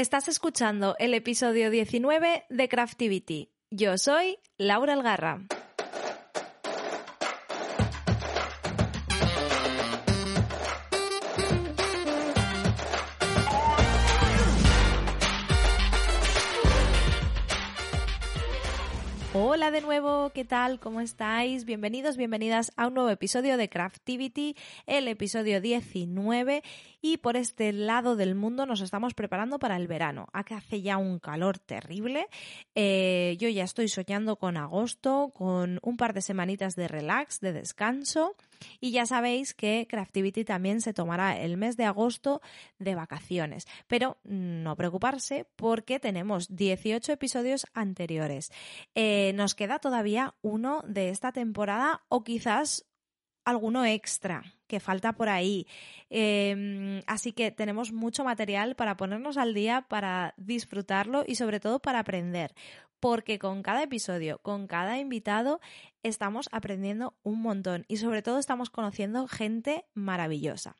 Estás escuchando el episodio 19 de Craftivity. Yo soy Laura Algarra. Hola de nuevo, ¿qué tal? ¿Cómo estáis? Bienvenidos, bienvenidas a un nuevo episodio de Craftivity, el episodio 19 y por este lado del mundo nos estamos preparando para el verano. Aquí hace ya un calor terrible, eh, yo ya estoy soñando con agosto, con un par de semanitas de relax, de descanso y ya sabéis que Craftivity también se tomará el mes de agosto de vacaciones, pero no preocuparse porque tenemos 18 episodios anteriores. Eh, nos queda todavía uno de esta temporada o quizás alguno extra que falta por ahí. Em, así que tenemos mucho material para ponernos al día, para disfrutarlo y sobre todo para aprender. Porque con cada episodio, con cada invitado, estamos aprendiendo un montón y sobre todo estamos conociendo gente maravillosa.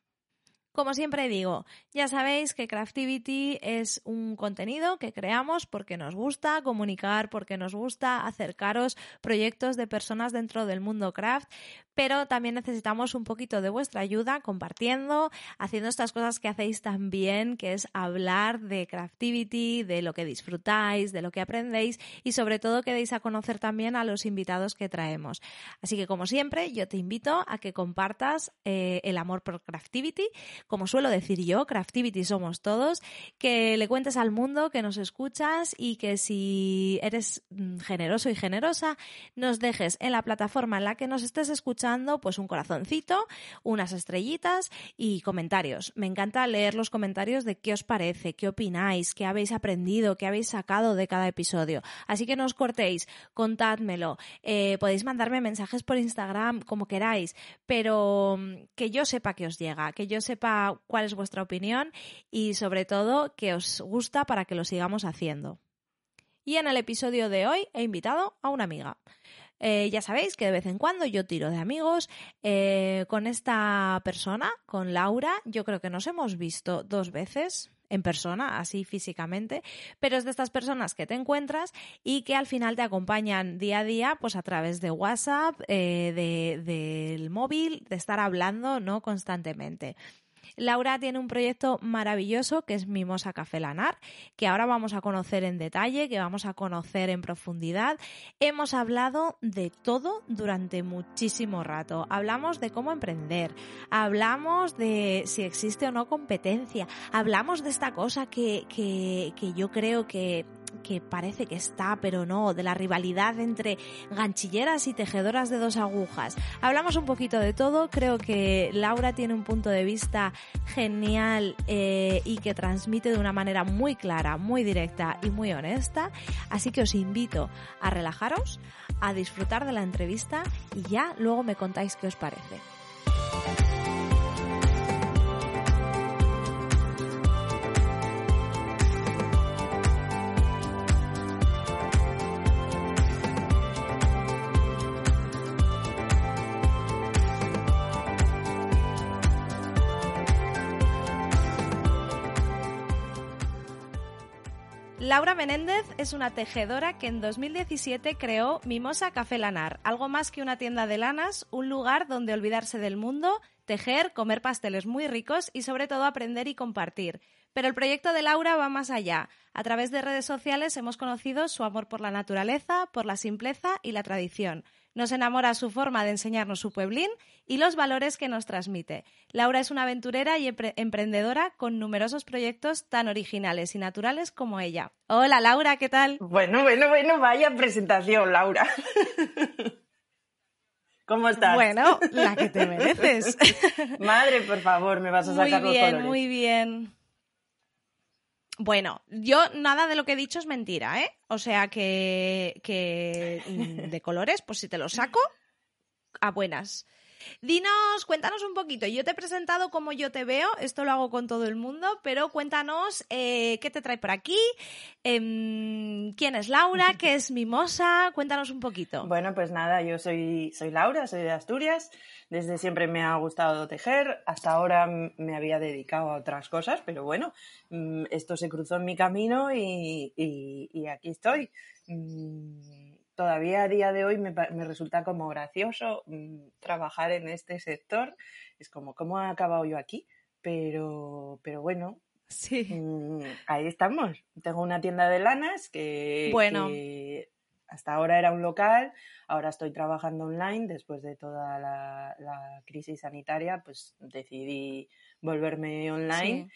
Como siempre digo, ya sabéis que Craftivity es un contenido que creamos porque nos gusta comunicar, porque nos gusta acercaros proyectos de personas dentro del mundo craft, pero también necesitamos un poquito de vuestra ayuda compartiendo, haciendo estas cosas que hacéis tan bien, que es hablar de Craftivity, de lo que disfrutáis, de lo que aprendéis y sobre todo que deis a conocer también a los invitados que traemos. Así que como siempre, yo te invito a que compartas eh, el amor por Craftivity como suelo decir yo, Craftivity somos todos, que le cuentes al mundo que nos escuchas y que si eres mm, generoso y generosa, nos dejes en la plataforma en la que nos estés escuchando, pues un corazoncito, unas estrellitas y comentarios. Me encanta leer los comentarios de qué os parece, qué opináis, qué habéis aprendido, qué habéis sacado de cada episodio. Así que no os cortéis, contádmelo. Eh, podéis mandarme mensajes por Instagram, como queráis, pero mm, que yo sepa que os llega, que yo sepa cuál es vuestra opinión y sobre todo que os gusta para que lo sigamos haciendo. Y en el episodio de hoy he invitado a una amiga. Eh, ya sabéis que de vez en cuando yo tiro de amigos eh, con esta persona, con Laura. Yo creo que nos hemos visto dos veces en persona, así físicamente, pero es de estas personas que te encuentras y que al final te acompañan día a día, pues a través de WhatsApp, eh, del móvil, de estar hablando, ¿no? Constantemente. Laura tiene un proyecto maravilloso que es Mimosa Café Lanar, que ahora vamos a conocer en detalle, que vamos a conocer en profundidad. Hemos hablado de todo durante muchísimo rato. Hablamos de cómo emprender, hablamos de si existe o no competencia, hablamos de esta cosa que, que, que yo creo que que parece que está, pero no, de la rivalidad entre ganchilleras y tejedoras de dos agujas. Hablamos un poquito de todo, creo que Laura tiene un punto de vista genial eh, y que transmite de una manera muy clara, muy directa y muy honesta, así que os invito a relajaros, a disfrutar de la entrevista y ya luego me contáis qué os parece. Laura Menéndez es una tejedora que en 2017 creó Mimosa Café Lanar, algo más que una tienda de lanas, un lugar donde olvidarse del mundo, tejer, comer pasteles muy ricos y sobre todo aprender y compartir. Pero el proyecto de Laura va más allá. A través de redes sociales hemos conocido su amor por la naturaleza, por la simpleza y la tradición. Nos enamora su forma de enseñarnos su pueblín y los valores que nos transmite. Laura es una aventurera y emprendedora con numerosos proyectos tan originales y naturales como ella. Hola Laura, ¿qué tal? Bueno, bueno, bueno, vaya presentación, Laura. ¿Cómo estás? Bueno, la que te mereces. Madre, por favor, me vas a sacar muy bien, los Muy bien, bueno, yo nada de lo que he dicho es mentira, ¿eh? O sea que, que mm, de colores, pues si te los saco, a buenas. Dinos, cuéntanos un poquito. Yo te he presentado como yo te veo, esto lo hago con todo el mundo, pero cuéntanos eh, qué te trae por aquí, em, quién es Laura, qué es Mimosa, cuéntanos un poquito. Bueno, pues nada, yo soy, soy Laura, soy de Asturias. Desde siempre me ha gustado tejer. Hasta ahora me había dedicado a otras cosas, pero bueno, mm, esto se cruzó en mi camino y, y aquí estoy. Todavía a día de hoy me, resulta como gracioso mm, trabajar en este sector. Es como, ¿cómo he acabado yo aquí? Pero, pero bueno, sí. Mm, ahí estamos. Tengo una tienda de lanas que, bueno. hasta ahora era un local, ahora estoy trabajando online. Después de toda la, crisis sanitaria, pues decidí volverme online.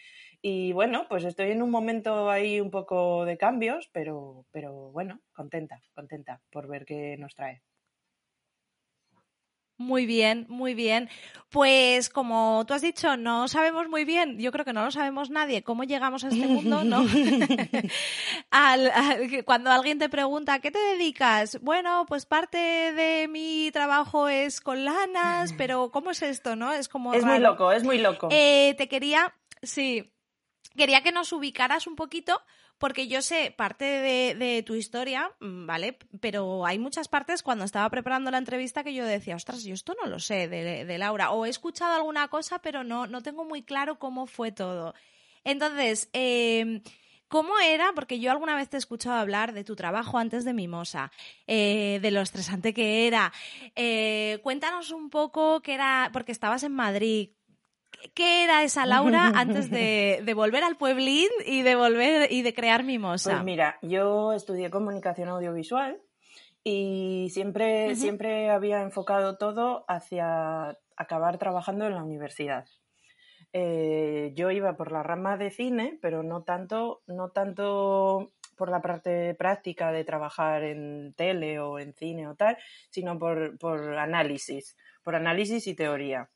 Y bueno, pues estoy en un momento ahí un poco de cambios, pero, pero bueno, contenta, contenta por ver qué nos trae. Muy bien, muy bien. Pues como tú has dicho, no sabemos muy bien, yo creo que no lo sabemos nadie, cómo llegamos a este mundo, ¿no? cuando alguien te pregunta, ¿qué te dedicas? Bueno, pues parte de mi trabajo es con lanas, pero ¿cómo es esto, no? Es como... Es muy loco, es muy loco. Eh, te quería, sí, quería que nos ubicaras un poquito, porque yo sé parte de, tu historia, mm, ¿vale? Pero hay muchas partes cuando estaba preparando la entrevista que yo decía, ostras, yo esto no lo sé de, Laura, o he escuchado alguna cosa, pero no, no tengo muy claro cómo fue todo. Entonces, em, ¿Cómo era? Porque yo alguna vez te he escuchado hablar de tu trabajo antes de Mimosa, eh, de lo estresante que era. Eh, cuéntanos un poco qué era, porque estabas en Madrid, ¿Qué era esa Laura antes de, volver al pueblín y de volver y de crear Mimosa? Pues mira, yo estudié comunicación audiovisual y siempre, siempre había enfocado todo hacia acabar trabajando en la universidad. Eh, yo iba por la rama de cine, pero no tanto, no tanto por la parte práctica de trabajar en tele o en cine o tal, sino por, por análisis por análisis y teoría.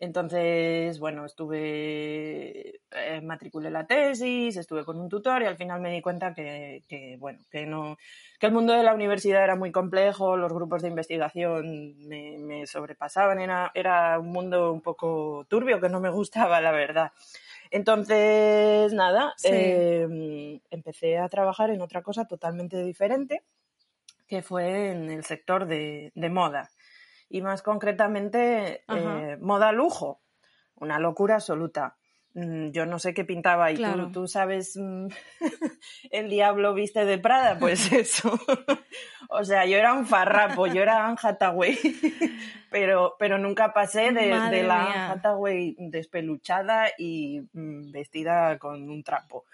Entonces, bueno, estuve, eh, matriculé la tesis, estuve con un tutor y al final me di cuenta que, bueno, que no, que el mundo de la universidad era muy complejo, los grupos de investigación me, sobrepasaban, era, era un mundo un poco turbio que no me gustaba, la verdad. Entonces, nada, em, empecé a trabajar en otra cosa totalmente diferente, que fue en el sector de moda y más concretamente eh, moda lujo. Una locura absoluta. Mm, yo no sé qué pintaba ahí. ¿Tú, sabes, mm, el diablo viste de Prada, pues eso. o sea, yo era un farrapo, yo era Anne Hathaway, pero, pero nunca pasé de, la Anne Hathaway despeluchada y mm, vestida con un trapo.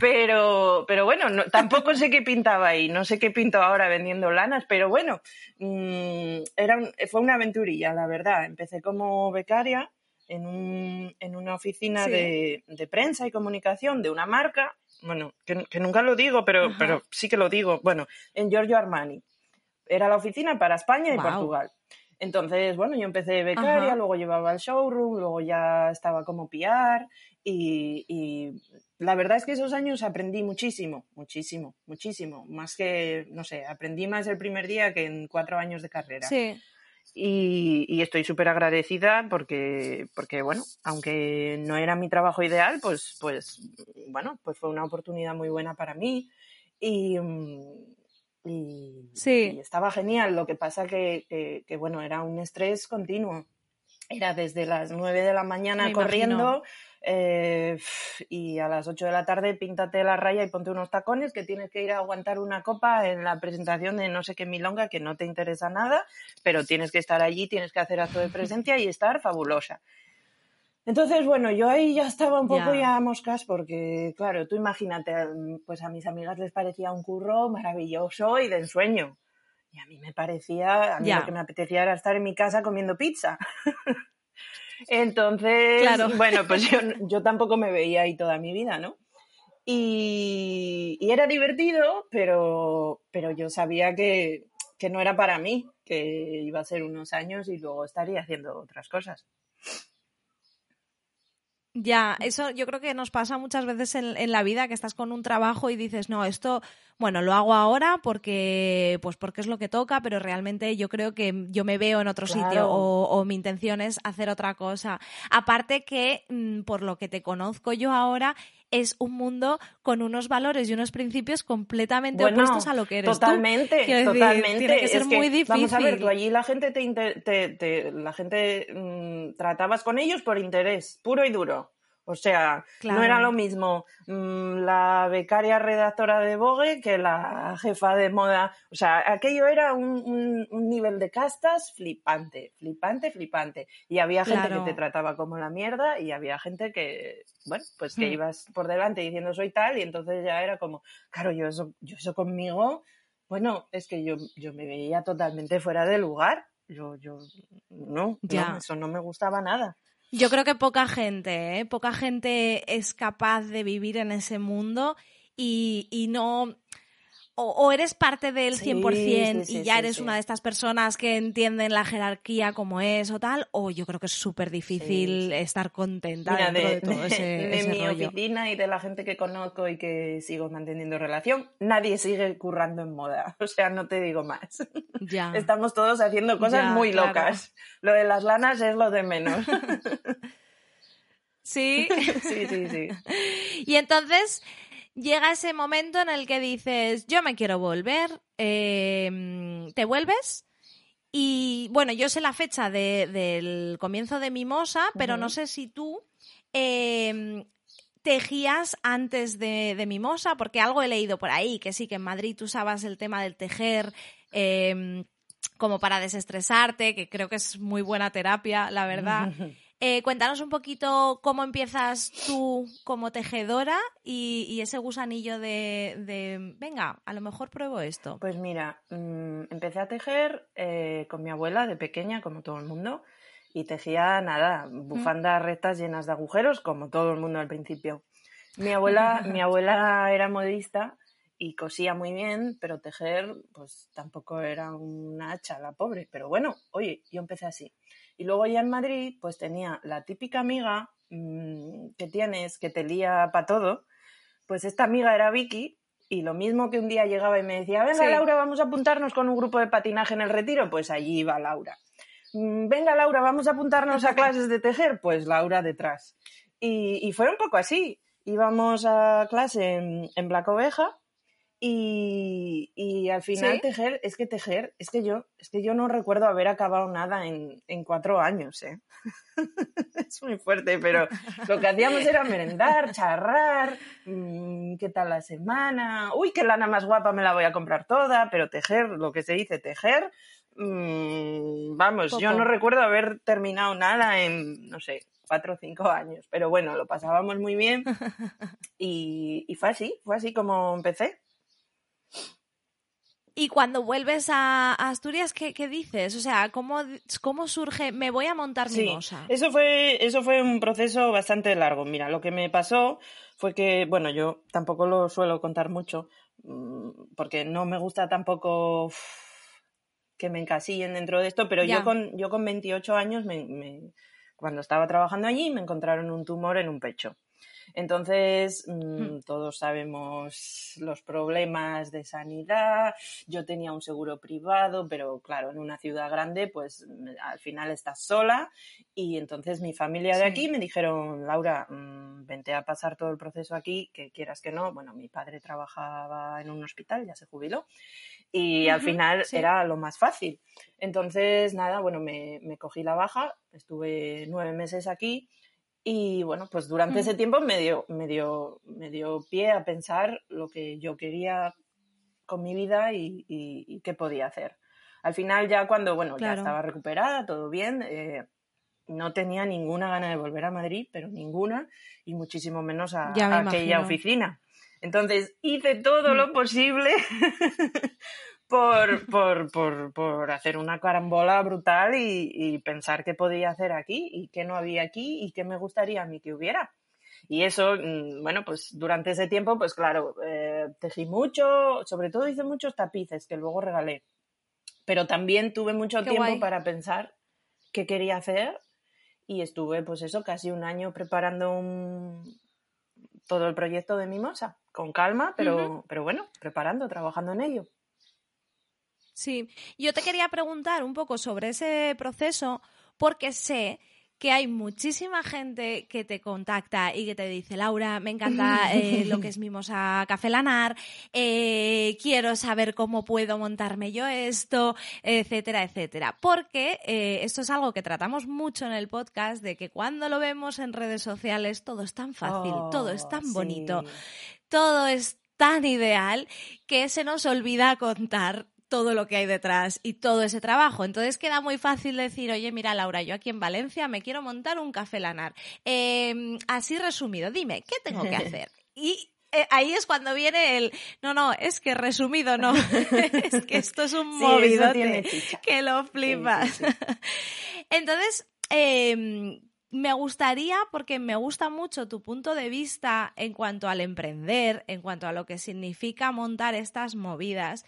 Pero, pero bueno, tampoco sé qué pintaba ahí, no sé qué pinto ahora vendiendo lanas, pero bueno, mm, era fue una aventurilla, la verdad. Empecé como becaria en, un, en una oficina de, de, prensa y comunicación de una marca, bueno, que, nunca lo digo, pero, pero sí que lo digo, bueno, en Giorgio Armani. Era la oficina para España y Portugal. Entonces, bueno, yo empecé becaria, luego llevaba el showroom, luego ya estaba como PR y, la verdad es que esos años aprendí muchísimo, muchísimo, muchísimo. Más que, no sé, aprendí más el primer día que en cuatro años de carrera. Sí. Y, estoy súper agradecida porque, porque, bueno, aunque no era mi trabajo ideal, pues, pues, bueno, pues fue una oportunidad muy buena para mí. Y, y, sí. estaba genial. Lo que pasa que, que, bueno, era un estrés continuo. Era desde las nueve de la mañana corriendo eh, y a las 8 de la tarde píntate la raya y ponte unos tacones que tienes que ir a aguantar una copa en la presentación de no sé qué milonga que no te interesa nada, pero tienes que estar allí, tienes que hacer acto de presencia y estar fabulosa. Entonces, bueno, yo ahí ya estaba un poco ya, moscas porque, claro, tú imagínate, pues a mis amigas les parecía un curro maravilloso y de ensueño. Y a mí me parecía, a mí lo que me apetecía era estar en mi casa comiendo pizza. Entonces, bueno, pues yo, tampoco me veía ahí toda mi vida, ¿no? Y, era divertido, pero, pero yo sabía que, que no era para mí, que iba a ser unos años y luego estaría haciendo otras cosas. Ya, eso yo creo que nos pasa muchas veces en, la vida que estás con un trabajo y dices, no, esto, bueno, lo hago ahora porque, pues porque es lo que toca, pero realmente yo creo que yo me veo en otro sitio o, mi intención es hacer otra cosa. Aparte que, mm, por lo que te conozco yo ahora, es un mundo con unos valores y unos principios completamente opuestos a lo que eres totalmente, Totalmente, tiene que ser muy difícil. Vamos a ver, tú allí la gente te, la gente mm, tratabas con ellos por interés, puro y duro. O sea, no era lo mismo mm, la becaria redactora de Vogue que la jefa de moda. O sea, aquello era un, nivel de castas flipante, flipante, flipante. Y había gente que te trataba como la mierda y había gente que, bueno, pues que hmm. ibas por delante diciendo soy tal y entonces ya era como, claro, yo eso, yo eso conmigo, bueno, es que yo, yo me veía totalmente fuera de lugar. Yo, yo, no, no, eso no me gustaba nada. Yo creo que poca gente, ¿eh? poca gente es capaz de vivir en ese mundo y, y no o, eres parte del 100% y ya eres una de estas personas que entienden la jerarquía como es o tal, o yo creo que es súper difícil estar contenta dentro de, todo ese, de mi oficina y de la gente que conozco y que sigo manteniendo relación, nadie sigue currando en moda. O sea, no te digo más. Ya. Estamos todos haciendo cosas muy locas. Lo de las lanas es lo de menos. Sí. sí, sí, sí. Y entonces, llega ese momento en el que dices, yo me quiero volver, em, te vuelves. Y bueno, yo sé la fecha del comienzo de Mimosa, pero no sé si tú em, tejías antes de, Mimosa, porque algo he leído por ahí, que sí, que en Madrid tú usabas el tema del tejer em, como para desestresarte, que creo que es muy buena terapia, la verdad. Eh, cuéntanos un poquito cómo empiezas tú como tejedora y, ese gusanillo de, venga, a lo mejor pruebo esto. Pues mira, mm, empecé a tejer eh, con mi abuela de pequeña, como todo el mundo, y tejía nada, bufandas rectas llenas de agujeros, como todo el mundo al principio. Mi abuela, mi abuela era modista y cosía muy bien, pero tejer, pues tampoco era una hacha, la pobre. Pero bueno, oye, yo empecé así. Y luego ya en Madrid, pues tenía la típica amiga mm, que tienes, que te lía para todo. Pues esta amiga era Vicky, y lo mismo que un día llegaba y me decía, venga Laura, vamos a apuntarnos con un grupo de patinaje en el retiro, pues allí iba Laura. Mm, venga Laura, vamos a apuntarnos a clases de tejer, pues Laura detrás. Y, fue un poco así. Íbamos a clase en, en Black Oveja y, al final tejer, es que tejer, es que yo, es que yo no recuerdo haber acabado nada en, cuatro años, ¿eh? es muy fuerte, pero lo que hacíamos era merendar, charrar, mm, qué tal la semana, uy, qué lana más guapa me la voy a comprar toda, pero tejer, lo que se dice tejer, mm, vamos, yo no recuerdo haber terminado nada en, no sé, cuatro o cinco años, pero bueno, lo pasábamos muy bien y, y fue así, fue así como empecé. Y cuando vuelves a Asturias, ¿qué, dices? O sea, ¿cómo, ¿cómo, surge? Me voy a montar mi sí, Eso fue, eso fue un proceso bastante largo. Mira, lo que me pasó fue que, bueno, yo tampoco lo suelo contar mucho, mm, porque no me gusta tampoco que me encasillen dentro de esto, pero yo con, yo con 28 años, cuando estaba trabajando allí, me encontraron un tumor en un pecho. Entonces, mm, hmm. todos sabemos los problemas de sanidad. Yo tenía un seguro privado, pero claro, en una ciudad grande, pues mm, al final estás sola. Y entonces mi familia de aquí me dijeron, Laura, mm, vente a pasar todo el proceso aquí, que quieras que no. Bueno, mi padre trabajaba en un hospital, ya se jubiló. Y al final era lo más fácil. Entonces, nada, bueno, me, me cogí la baja, estuve nueve meses aquí y bueno, pues durante ese tiempo me dio, me, dio, me dio pie a pensar lo que yo quería con mi vida y, qué podía hacer. Al final ya cuando, bueno, ya estaba recuperada, todo bien, eh, no tenía ninguna gana de volver a Madrid, pero ninguna, y muchísimo menos a, a aquella oficina. Entonces hice todo lo mm. posible por, por, por, por, hacer una carambola brutal y, pensar qué podía hacer aquí y qué no había aquí y qué me gustaría a mí que hubiera. Y eso, mm, bueno, pues durante ese tiempo, pues claro, eh, tejí mucho, sobre todo hice muchos tapices que luego regalé. Pero también tuve mucho tiempo para pensar qué quería hacer y estuve, pues eso, casi un año preparando un... todo el proyecto de Mimosa, con calma, pero, pero bueno, preparando, trabajando en ello. Sí, yo te quería preguntar un poco sobre ese proceso porque sé que hay muchísima gente que te contacta y que te dice, Laura, me encanta eh, lo que es Mimosa Café Lanar, eh, quiero saber cómo puedo montarme yo esto, etcétera, etcétera. Porque eh, esto es algo que tratamos mucho en el podcast, de que cuando lo vemos en redes sociales todo es tan fácil, todo es tan oh, bonito, todo es tan ideal que se nos olvida contar todo lo que hay detrás y todo ese trabajo. Entonces queda muy fácil decir, oye, mira Laura, yo aquí en Valencia me quiero montar un café lanar. Em, así resumido, dime, ¿qué tengo que hacer? Y eh, ahí es cuando viene el, no, no, es que resumido no, es que esto es un movido que lo flipas. Entonces, eh, me gustaría, porque me gusta mucho tu punto de vista en cuanto al emprender, en cuanto a lo que significa montar estas movidas,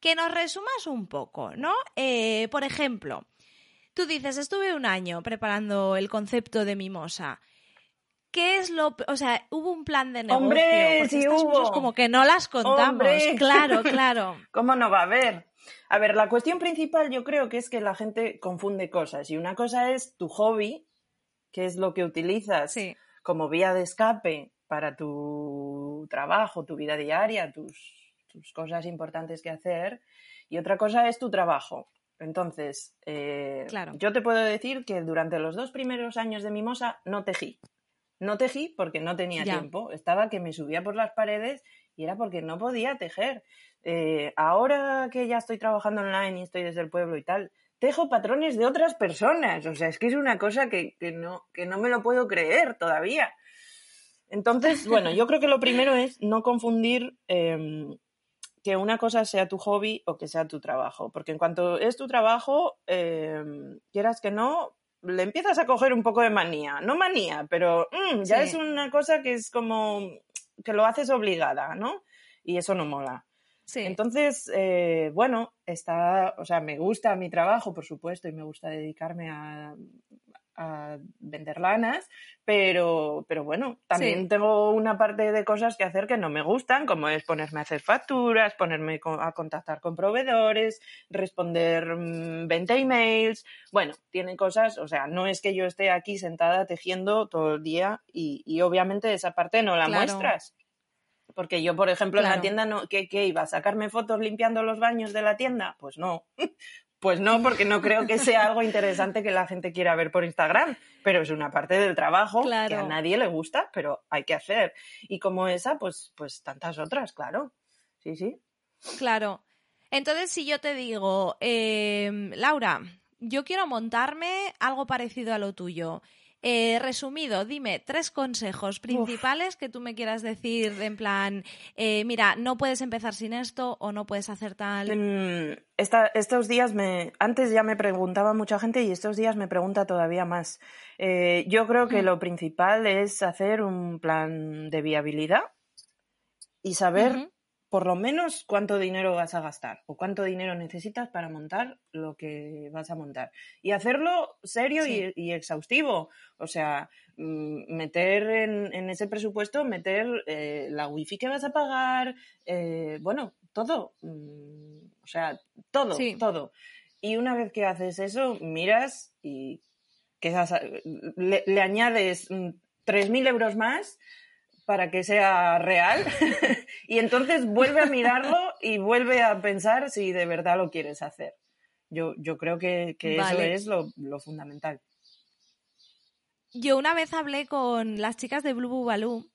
que nos resumas un poco, ¿no? Eh, por ejemplo, tú dices, estuve un año preparando el concepto de mimosa. ¿Qué es lo, o sea, hubo un plan de negocio? Hombre, sí hubo. como que no las contamos. Claro, claro. ¿Cómo no va a haber? A ver, la cuestión principal yo creo que es que la gente confunde cosas y una cosa es tu hobby qué es lo que utilizas como vía de escape para tu trabajo, tu vida diaria, tus, cosas importantes que hacer. Y otra cosa es tu trabajo. Entonces, eh, yo te puedo decir que durante los dos primeros años de Mimosa no tejí. No tejí porque no tenía tiempo. Estaba que me subía por las paredes y era porque no podía tejer. Eh, ahora que ya estoy trabajando online y estoy desde el pueblo y tal, tejo patrones de otras personas. O sea, es que es una cosa que, no, que no me lo puedo creer todavía. Entonces, bueno, yo creo que lo primero es no confundir em, que una cosa sea tu hobby o que sea tu trabajo. Porque en cuanto es tu trabajo, em, quieras que no, le empiezas a coger un poco de manía. No manía, pero mm, ya es una cosa que es como que lo haces obligada, ¿no? Y eso no mola. Entonces, eh, bueno, está, o sea, me gusta mi trabajo, por supuesto, y me gusta dedicarme a, vender lanas, pero, pero bueno, también tengo una parte de cosas que hacer que no me gustan, como es ponerme a hacer facturas, ponerme a contactar con proveedores, responder 20 mm, emails. Bueno, tiene cosas, o sea, no es que yo esté aquí sentada tejiendo todo el día y, obviamente esa parte no la muestras. Porque yo, por ejemplo, en la tienda, no, ¿qué, iba? ¿A sacarme fotos limpiando los baños de la tienda? Pues no. Pues no, porque no creo que sea algo interesante que la gente quiera ver por Instagram, pero es una parte del trabajo que a nadie le gusta, pero hay que hacer. Y como esa, pues, pues tantas otras, claro. Sí, sí. Claro. Entonces, si yo te digo, em, Laura, yo quiero montarme algo parecido a lo tuyo eh, resumido, dime tres consejos principales que tú me quieras decir en plan, eh, mira, no puedes empezar sin esto o no puedes hacer tal. Mm, estos días me, antes ya me preguntaba mucha gente y estos días me pregunta todavía más. Eh, yo creo que mm. lo principal es hacer un plan de viabilidad y saber por lo menos cuánto dinero vas a gastar o cuánto dinero necesitas para montar lo que vas a montar. Y hacerlo serio y, exhaustivo. O sea, mm, meter en, ese presupuesto, meter eh, la wifi que vas a pagar, eh, bueno, todo. Mm, o sea, todo, todo. Y una vez que haces eso, miras y le, le añades 3.000 mm, euros más para que sea real y entonces vuelve a mirarlo y vuelve a pensar si de verdad lo quieres hacer. Yo, yo creo que, eso es lo, fundamental. Yo una vez hablé con las chicas de Blue Bubaloo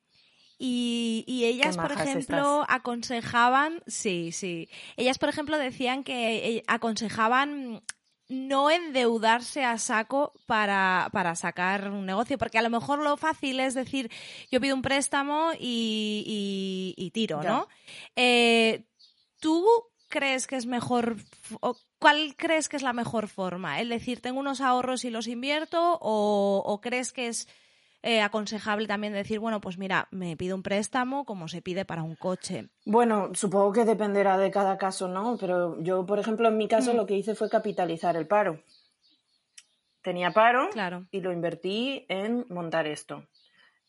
y, y, ellas, por ejemplo, aconsejaban, sí, sí, ellas, por ejemplo, decían que eh, aconsejaban no endeudarse a saco para, para, sacar un negocio, porque a lo mejor lo fácil es decir, yo pido un préstamo y, y, tiro, ¿no? Eh, ¿Tú crees que es mejor, cuál crees que es la mejor forma? ¿El decir, tengo unos ahorros y los invierto o, o crees que es eh, aconsejable también decir, bueno, pues mira, me pido un préstamo como se pide para un coche? Bueno, supongo que dependerá de cada caso, ¿no? Pero yo, por ejemplo, en mi caso mm. lo que hice fue capitalizar el paro. tenía paro Claro. y lo invertí en montar esto.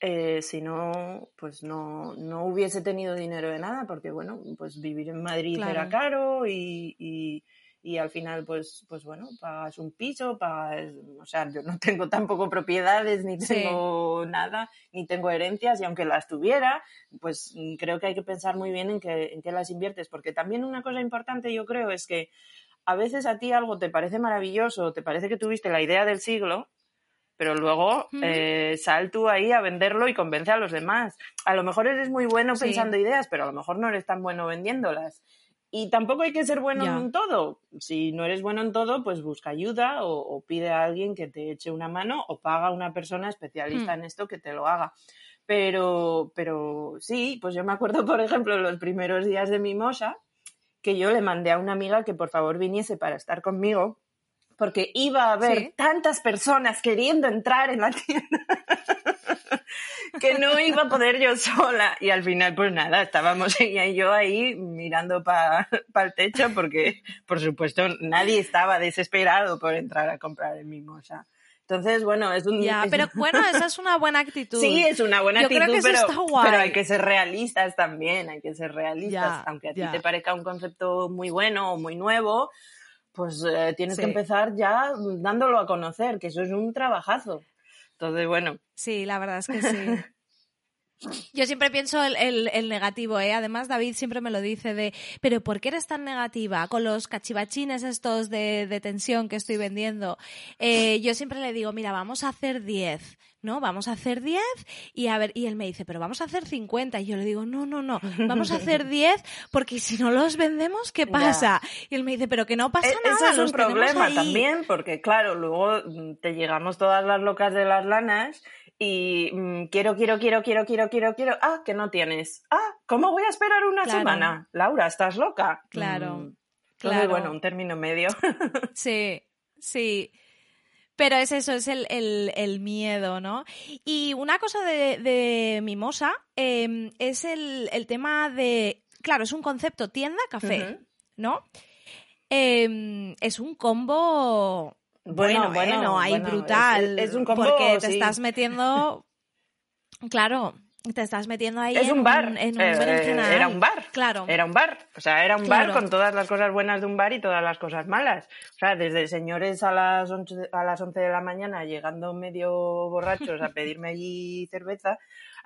Eh, si no, pues no, no hubiese tenido dinero de nada, porque bueno, pues vivir en Madrid era caro y, y- y al final, pues, pues bueno, pagas un piso, pagas, o sea, yo no tengo tampoco propiedades, ni Sí. tengo nada, ni tengo herencias, y aunque las tuviera, pues mm, creo que hay que pensar muy bien en qué, en qué las inviertes, porque también una cosa importante yo creo es que a veces a ti algo te parece maravilloso, te parece que tuviste la idea del siglo, pero luego eh, sal tú ahí a venderlo y convence a los demás. A lo mejor eres muy bueno Sí. pensando ideas, pero a lo mejor no eres tan bueno vendiéndolas. Y tampoco hay que ser bueno en todo. Si no eres bueno en todo, pues busca ayuda o, o pide a alguien que te eche una mano o paga a una persona especialista Hmm. en esto que te lo haga. Pero, pero sí, pues yo me acuerdo, por ejemplo, los primeros días de Mimosa, que yo le mandé a una amiga que por favor viniese para estar conmigo, porque iba a haber Sí. tantas personas queriendo entrar en la tienda que no iba a poder yo sola. Y al final, pues nada, estábamos ella y yo ahí mirando para el techo porque, por supuesto, nadie estaba desesperado por entrar a comprar el Mimosa. Entonces, bueno, es un... Ya, es pero un- bueno, esa es una buena actitud. Sí, es una buena Yo creo actitud, que eso pero, está guay. pero hay que ser realistas también, hay que ser realistas. Ya, Aunque a ti te parezca un concepto muy bueno o muy nuevo, pues eh, tienes Sí. que empezar ya dándolo a conocer, que eso es un trabajazo. Entonces, bueno, Sí, la verdad es que sí. Yo siempre pienso el, el- el negativo, ¿eh? Además, David siempre me lo dice de, pero ¿por qué eres tan negativa con los cachivachines estos de, de tensión que estoy vendiendo? Eh, yo siempre le digo, mira, vamos a hacer 10, ¿no? Vamos a hacer 10 y a ver, y él me dice, pero vamos a hacer 50. Y yo le digo, no, no, no, vamos a hacer 10 porque si no los vendemos, ¿qué Ya. pasa? Y él me dice, pero que no pasa E- nada. Eso es un problema ahí". también, porque claro, luego mm, te llegamos todas las locas de las lanas y mm, quiero, quiero, quiero, quiero, quiero, quiero, quiero. Ah, que no tienes. Ah, ¿cómo voy a esperar una Claro. semana? Laura, ¿estás loca? Claro, Mm, Entonces, claro. bueno, un término medio. Sí, sí. Pero es eso, es el, el- el miedo, ¿no? Y una cosa de, de Mimosa eh, es el, el tema de. Claro, es un concepto tienda-café. ¿no? Eh, es un combo. Bueno, Bueno, bueno, bueno, ahí bueno, brutal. es- es un combo, Porque te sí. estás metiendo. Claro, te estás metiendo ahí Es en un bar. En un eh, berenjenal. era un bar. Claro. Era un bar. O sea, era un Claro. bar con todas las cosas buenas de un bar y todas las cosas malas. O sea, desde señores a las 11, a las 11 de la mañana llegando medio borrachos a pedirme allí cerveza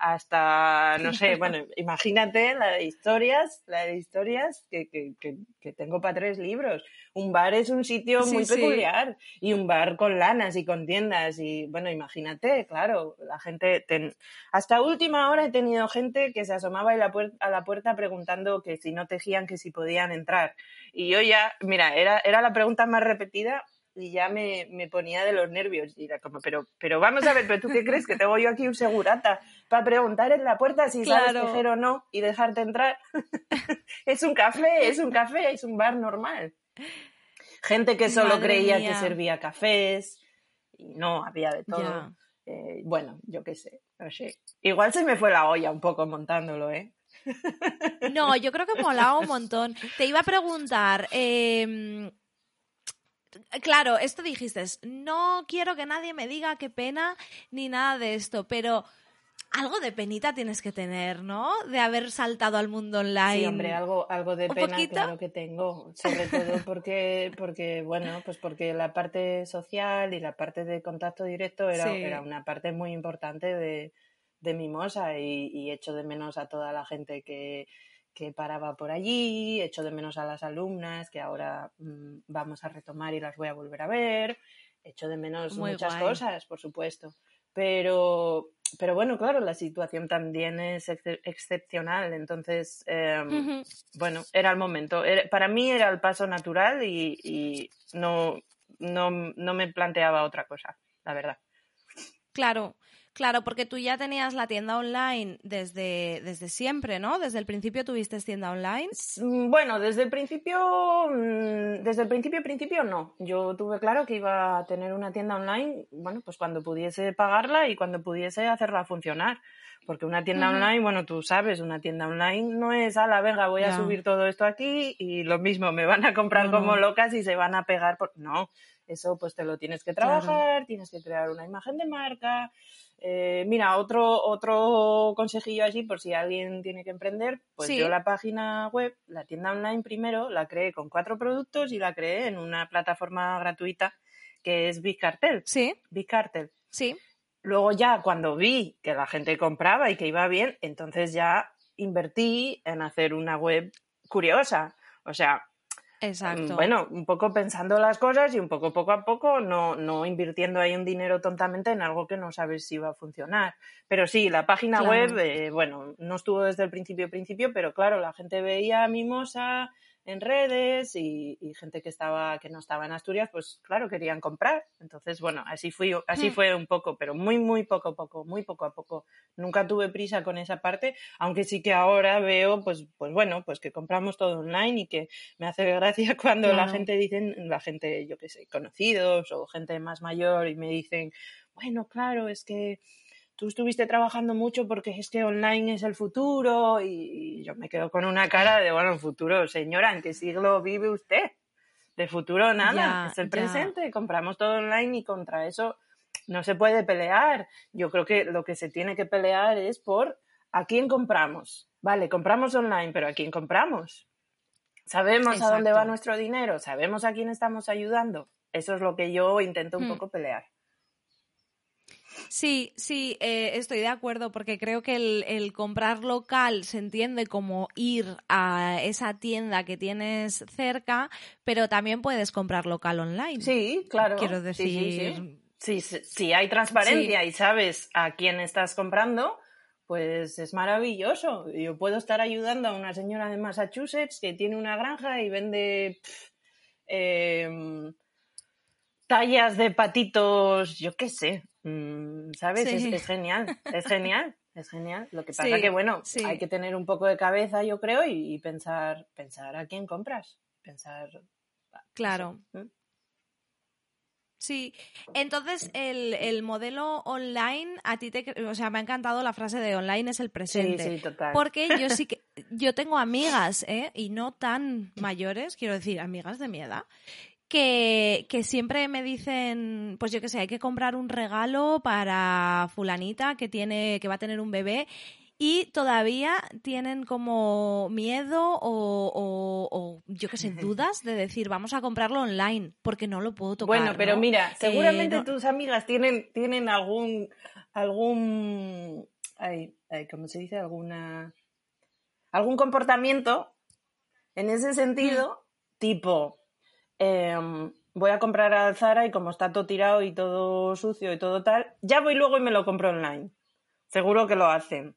hasta, no sé, bueno, imagínate la de historias, la de historias que, que, que, que tengo para tres libros. Un bar es un sitio muy sí. peculiar y un bar con lanas y con tiendas y, bueno, imagínate, claro, la gente... ten- Hasta última hora he tenido gente que se asomaba a la, puer- a la puerta preguntando que si no tejían, que si podían entrar. Y yo ya, mira, era, era la pregunta más repetida y ya me, me ponía de los nervios. Y era como, pero, pero vamos a ver, ¿pero tú qué crees? ¿Que tengo yo aquí un segurata para preguntar en la puerta si sabes Claro. tejer o no y dejarte entrar? es un café, es un café, es un bar normal. Gente que solo Madre creía mía. que servía cafés y no, había de todo. Eh, bueno, yo qué sé, no sé. Igual se me fue la olla un poco montándolo, ¿eh? No, yo creo que molaba un montón. Te iba a preguntar, eh, claro, esto dijiste, no quiero que nadie me diga qué pena ni nada de esto, pero algo de penita tienes que tener, ¿no? De haber saltado al mundo online. Sí, hombre, algo, algo de ¿Un pena, poquito? claro que tengo. Sobre todo porque, porque, bueno, pues porque la parte social y la parte de contacto directo era, Sí. era una parte muy importante de, de Mimosa y, y echo de menos a toda la gente que, que paraba por allí, echo de menos a las alumnas que ahora mm, vamos a retomar y las voy a volver a ver, echo de menos Muy muchas guay. cosas, por supuesto. Pero, pero bueno, claro, la situación también es excep- excepcional, entonces, em, bueno, era el momento. Era- para mí era el paso natural y, y no, no, no me planteaba otra cosa, la verdad. Claro, claro, porque tú ya tenías la tienda online desde, desde siempre, ¿no? Desde el principio tuviste tienda online. Mm, Bueno, desde el principio, mm, desde el principio, principio no. Yo tuve claro que iba a tener una tienda online, bueno, pues cuando pudiese pagarla y cuando pudiese hacerla funcionar. Porque una tienda online, bueno, tú sabes, una tienda online no es, ala, venga, voy a subir todo esto aquí y lo mismo, me van a comprar No, como no. locas y se van a pegar por... No, Eso pues te lo tienes que trabajar, tienes que crear una imagen de marca. Eh, mira, otro, otro consejillo allí, por si alguien tiene que emprender, pues yo la página web, la tienda online primero, la creé con cuatro productos y la creé en una plataforma gratuita que es Big Cartel. Sí. Big Cartel. Sí. Luego ya cuando vi que la gente compraba y que iba bien, entonces ya invertí en hacer una web curiosa. O sea, Exacto. Bueno, un poco pensando las cosas y un poco poco a poco, no, no invirtiendo ahí un dinero tontamente en algo que no sabes si va a funcionar. Pero sí, la página web, eh, bueno, no estuvo desde el principio principio, pero claro, la gente veía a Mimosa, en redes y, gente que estaba que no estaba en Asturias pues claro querían comprar. Entonces bueno así fui así hmm. fue un poco pero muy muy poco a poco muy poco a poco. Nunca tuve prisa con esa parte aunque sí que ahora veo pues pues bueno pues que compramos todo online y que me hace gracia cuando la gente dicen la gente yo que sé conocidos o gente más mayor y me dicen bueno claro es que tú estuviste trabajando mucho porque es que online es el futuro y, yo me quedo con una cara de, bueno, futuro, señora, ¿en qué siglo vive usted? De futuro nada, es el presente, compramos todo online y contra eso no se puede pelear. Yo creo que lo que se tiene que pelear es por a quién compramos. Vale, compramos online, pero ¿a quién compramos? ¿Sabemos a dónde va nuestro dinero? ¿Sabemos a quién estamos ayudando? Eso es lo que yo intento un hmm. poco pelear. Sí, sí, eh, estoy de acuerdo porque creo que el, comprar local se entiende como ir a esa tienda que tienes cerca, pero también puedes comprar local online. Sí, claro. Quiero decir. Sí, hay transparencia y sabes a quién estás comprando, pues es maravilloso. Yo puedo estar ayudando a una señora de Massachusetts que tiene una granja y vende. Em, tallas de patitos, yo qué sé, Mm, ¿Sabes? Es, genial, es genial, es genial. Lo que pasa que, bueno, hay que tener un poco de cabeza, yo creo, y, pensar, pensar a quién compras. Pensar. Claro. Sí, entonces el, el, modelo online, a ti te, o sea, me ha encantado la frase de online es el presente. Sí, sí, total. Porque yo sí que, yo tengo amigas, ¿eh? Y no tan mayores, quiero decir, amigas de mi edad, que, que, siempre me dicen, pues yo qué sé, hay que comprar un regalo para fulanita que tiene, que va a tener un bebé y todavía tienen como miedo o, o, yo qué sé, dudas de decir vamos a comprarlo online porque no lo puedo tocar. Bueno, pero mira, eh, seguramente tus amigas tienen, tienen algún, algún, ay, ¿cómo se dice? Alguna, algún comportamiento en ese sentido, tipo, Em, voy a comprar al Zara y como está todo tirado y todo sucio y todo tal, ya voy luego y me lo compro online. Seguro que lo hacen.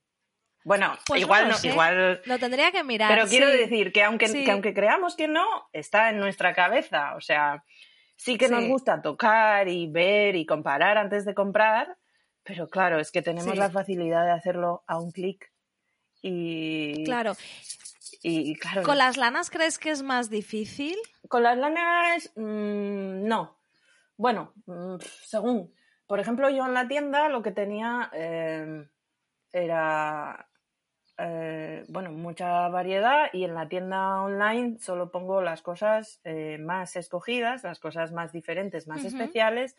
Bueno, pues igual no, igual. Lo tendría que mirar. Pero quiero decir que aunque, que aunque creamos que no, está en nuestra cabeza. O sea, sí que nos gusta tocar y ver y comparar antes de comprar, pero claro, es que tenemos la facilidad de hacerlo a un clic. Y. Claro. Y, claro. ¿Con las lanas crees que es más difícil? Con las lanas, mm, no. Bueno, mm, según. Por ejemplo, yo en la tienda lo que tenía em, era, eh, bueno, mucha variedad y en la tienda online solo pongo las cosas eh, más escogidas, las cosas más diferentes, más especiales,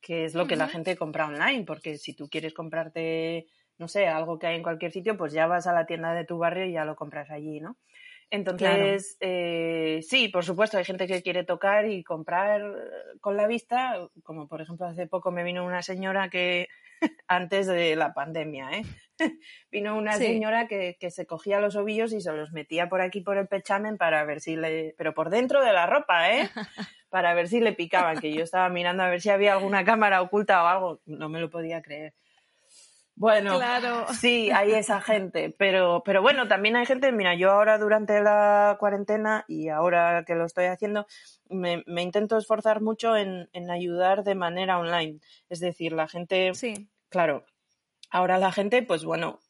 que es lo que la gente compra online, porque si tú quieres comprarte, no sé, algo que hay en cualquier sitio, pues ya vas a la tienda de tu barrio y ya lo compras allí, ¿no? Entonces, eh, sí, por supuesto, hay gente que quiere tocar y comprar con la vista, como por ejemplo hace poco me vino una señora que, antes de la pandemia, ¿eh? vino una señora que, que, se cogía los ovillos y se los metía por aquí por el pechamen para ver si le, pero por dentro de la ropa, ¿eh? para ver si le picaban, que yo estaba mirando a ver si había alguna cámara oculta o algo, no me lo podía creer. Bueno, claro. sí, hay esa gente, pero, pero bueno, también hay gente, mira, yo ahora durante la cuarentena y ahora que lo estoy haciendo, me, intento esforzar mucho en, en, ayudar de manera online. Es decir, la gente, sí. claro, ahora la gente, pues bueno,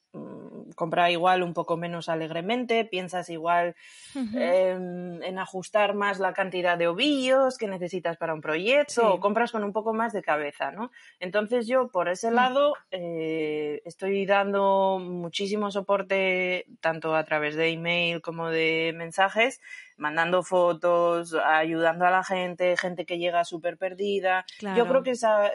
mm, compra igual un poco menos alegremente, piensas igual em, en ajustar más la cantidad de ovillos que necesitas para un proyecto o compras con un poco más de cabeza, ¿no? Entonces yo por ese mm. lado eh, estoy dando muchísimo soporte tanto a través de email como de mensajes mandando fotos, ayudando a la gente, gente que llega súper perdida. Yo creo que,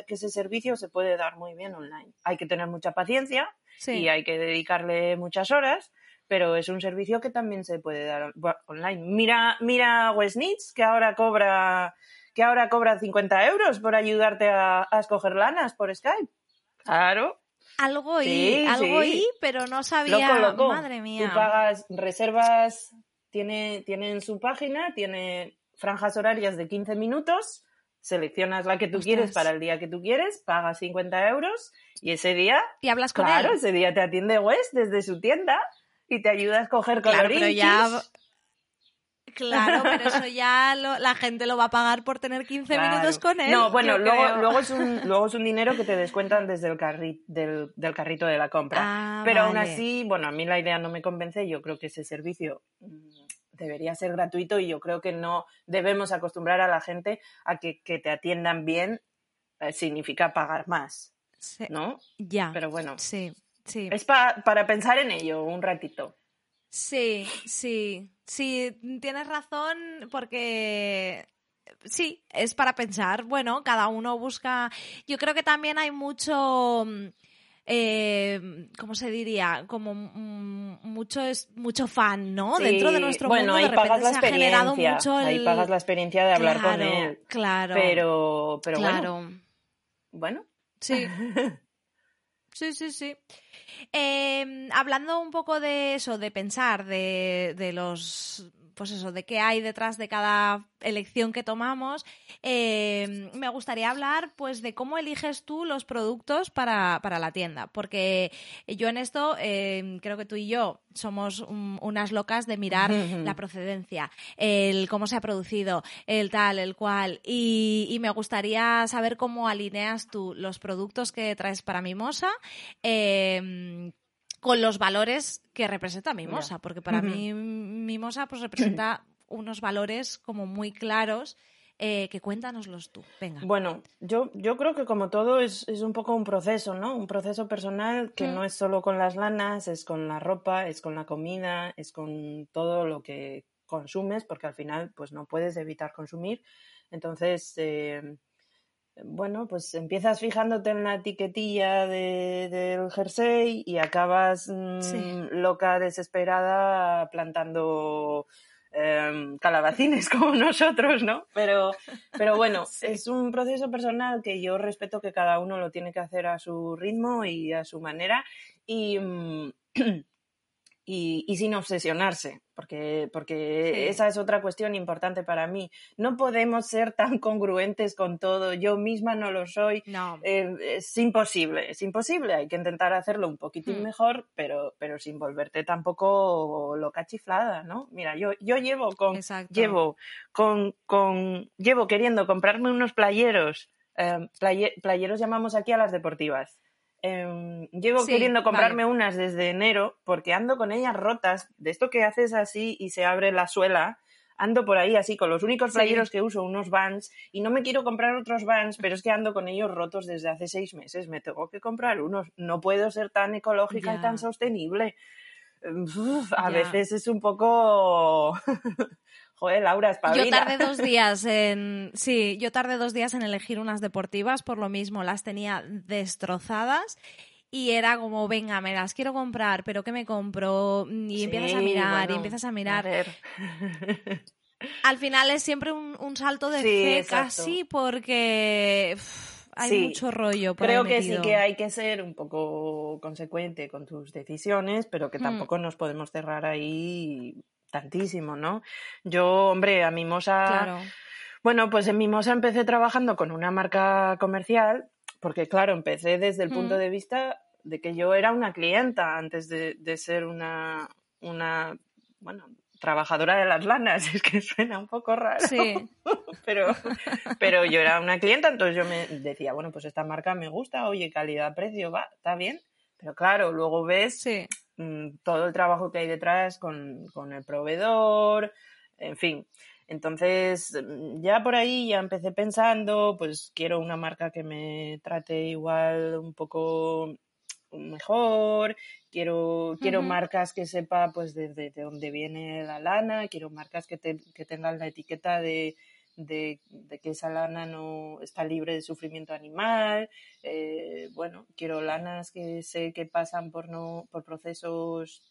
que ese servicio se puede dar muy bien online. Hay que tener mucha paciencia y hay que dedicarle muchas horas, pero es un servicio que también se puede dar online. Mira, mira Westnitz, que ahora cobra que ahora cobra 50 euros por ayudarte a, escoger lanas por Skype. Claro. Algo y, algo y, pero no sabía. Madre mía. Tú pagas reservas tiene, en su página, tiene franjas horarias de 15 minutos, seleccionas la que tú quieres para el día que tú quieres, pagas 50 euros y ese día... Y hablas con claro, ese día te atiende West desde su tienda y te ayuda a escoger claro, pero ya Claro, pero eso ya la gente lo va a pagar por tener 15 minutos con él. No, bueno, luego, luego, es un, luego es un dinero que te descuentan desde el, del, del, carrito de la compra. Ah, pero aún así, bueno, a mí la idea no me convence. Yo creo que ese servicio mm, debería ser gratuito y yo creo que no debemos acostumbrar a la gente a que, te atiendan bien eh, significa pagar más. ¿No? Ya. Pero bueno. Sí, sí. Es para pensar en ello un ratito. Sí, sí, sí, tienes razón porque sí, es para pensar. Bueno, cada uno busca. Yo creo que también hay mucho. Eh, ¿Cómo se diría? Como mucho es mucho fan, ¿no? Dentro de nuestro bueno, mundo ahí de pagas la se ha generado mucho Ahí pagas la experiencia de hablar con él. Claro. Pero, pero bueno. Bueno. Sí. Sí, sí, sí. Em, hablando un poco de eso, de pensar, de, de los pues eso, de qué hay detrás de cada elección que tomamos, em, me gustaría hablar pues de cómo eliges tú los productos para, la tienda, porque yo en esto em, creo que tú y yo somos unas locas de mirar la procedencia, el cómo se ha producido, el tal, el cual, y, me gustaría saber cómo alineas tú los productos que traes para Mimosa. Eh, con los valores que representa Mimosa, porque para mí Mimosa pues representa unos valores como muy claros. Eh, que cuéntanoslos tú, venga. Bueno, yo, yo creo que como todo es, un poco un proceso, ¿no? Un proceso personal que no es solo con las lanas, es con la ropa, es con la comida, es con todo lo que consumes, porque al final pues no puedes evitar consumir. Entonces, eh, bueno, pues empiezas fijándote en la etiquetilla del jersey y acabas mm, loca, desesperada, plantando em, calabacines como nosotros, ¿no? Pero, pero bueno, es un proceso personal que yo respeto que cada uno lo tiene que hacer a su ritmo y a su manera. Y, mm, y, sin obsesionarse, porque, porque esa es otra cuestión importante para mí. No podemos ser tan congruentes con todo, yo misma no lo soy. No. Eh, es imposible, es imposible. Hay que intentar hacerlo un poquitín hmm. mejor, pero, pero sin volverte tampoco loca chiflada, ¿no? Mira, yo, yo llevo con, llevo con, con, llevo queriendo comprarme unos playeros. Eh, playeros llamamos aquí a las deportivas Em, llevo queriendo comprarme unas desde enero porque ando con ellas rotas. De esto que haces así y se abre la suela, ando por ahí así con los únicos playeros que uso, unos Vans, y no me quiero comprar otros Vans, pero es que ando con ellos rotos desde hace seis meses. Me tengo que comprar unos. No puedo ser tan ecológica y tan sostenible. a veces es un poco Joder, Laura, espabila. Yo tardé dos días en... Sí, yo tardé dos días en elegir unas deportivas, por lo mismo las tenía destrozadas y era como, venga, me las quiero comprar, pero ¿qué me compro? Y empiezas a mirar, y empiezas a mirar. Al final es siempre un, salto de fe casi porque hay mucho rollo. Creo que sí que hay que ser un poco consecuente con tus decisiones, pero que mm. tampoco nos podemos cerrar ahí tantísimo, ¿no? Yo, hombre, a Mimosa... Bueno, pues en Mimosa empecé trabajando con una marca comercial, porque claro, empecé desde el punto mm. de vista de que yo era una clienta antes de, ser una, una, bueno, trabajadora de las lanas, es que suena un poco raro. Sí. pero, pero yo era una clienta, entonces yo me decía, bueno, pues esta marca me gusta, oye, calidad-precio, va, está bien. Pero claro, luego ves mm, todo el trabajo que hay detrás con, con el proveedor, en fin. Entonces, mm, ya por ahí ya empecé pensando, pues quiero una marca que me trate igual un poco mejor, quiero, quiero marcas que sepa pues desde de, dónde viene la lana, quiero marcas que, que tengan la etiqueta de, de, que esa lana no está libre de sufrimiento animal, eh, bueno, quiero lanas que sé que pasan por, no, por procesos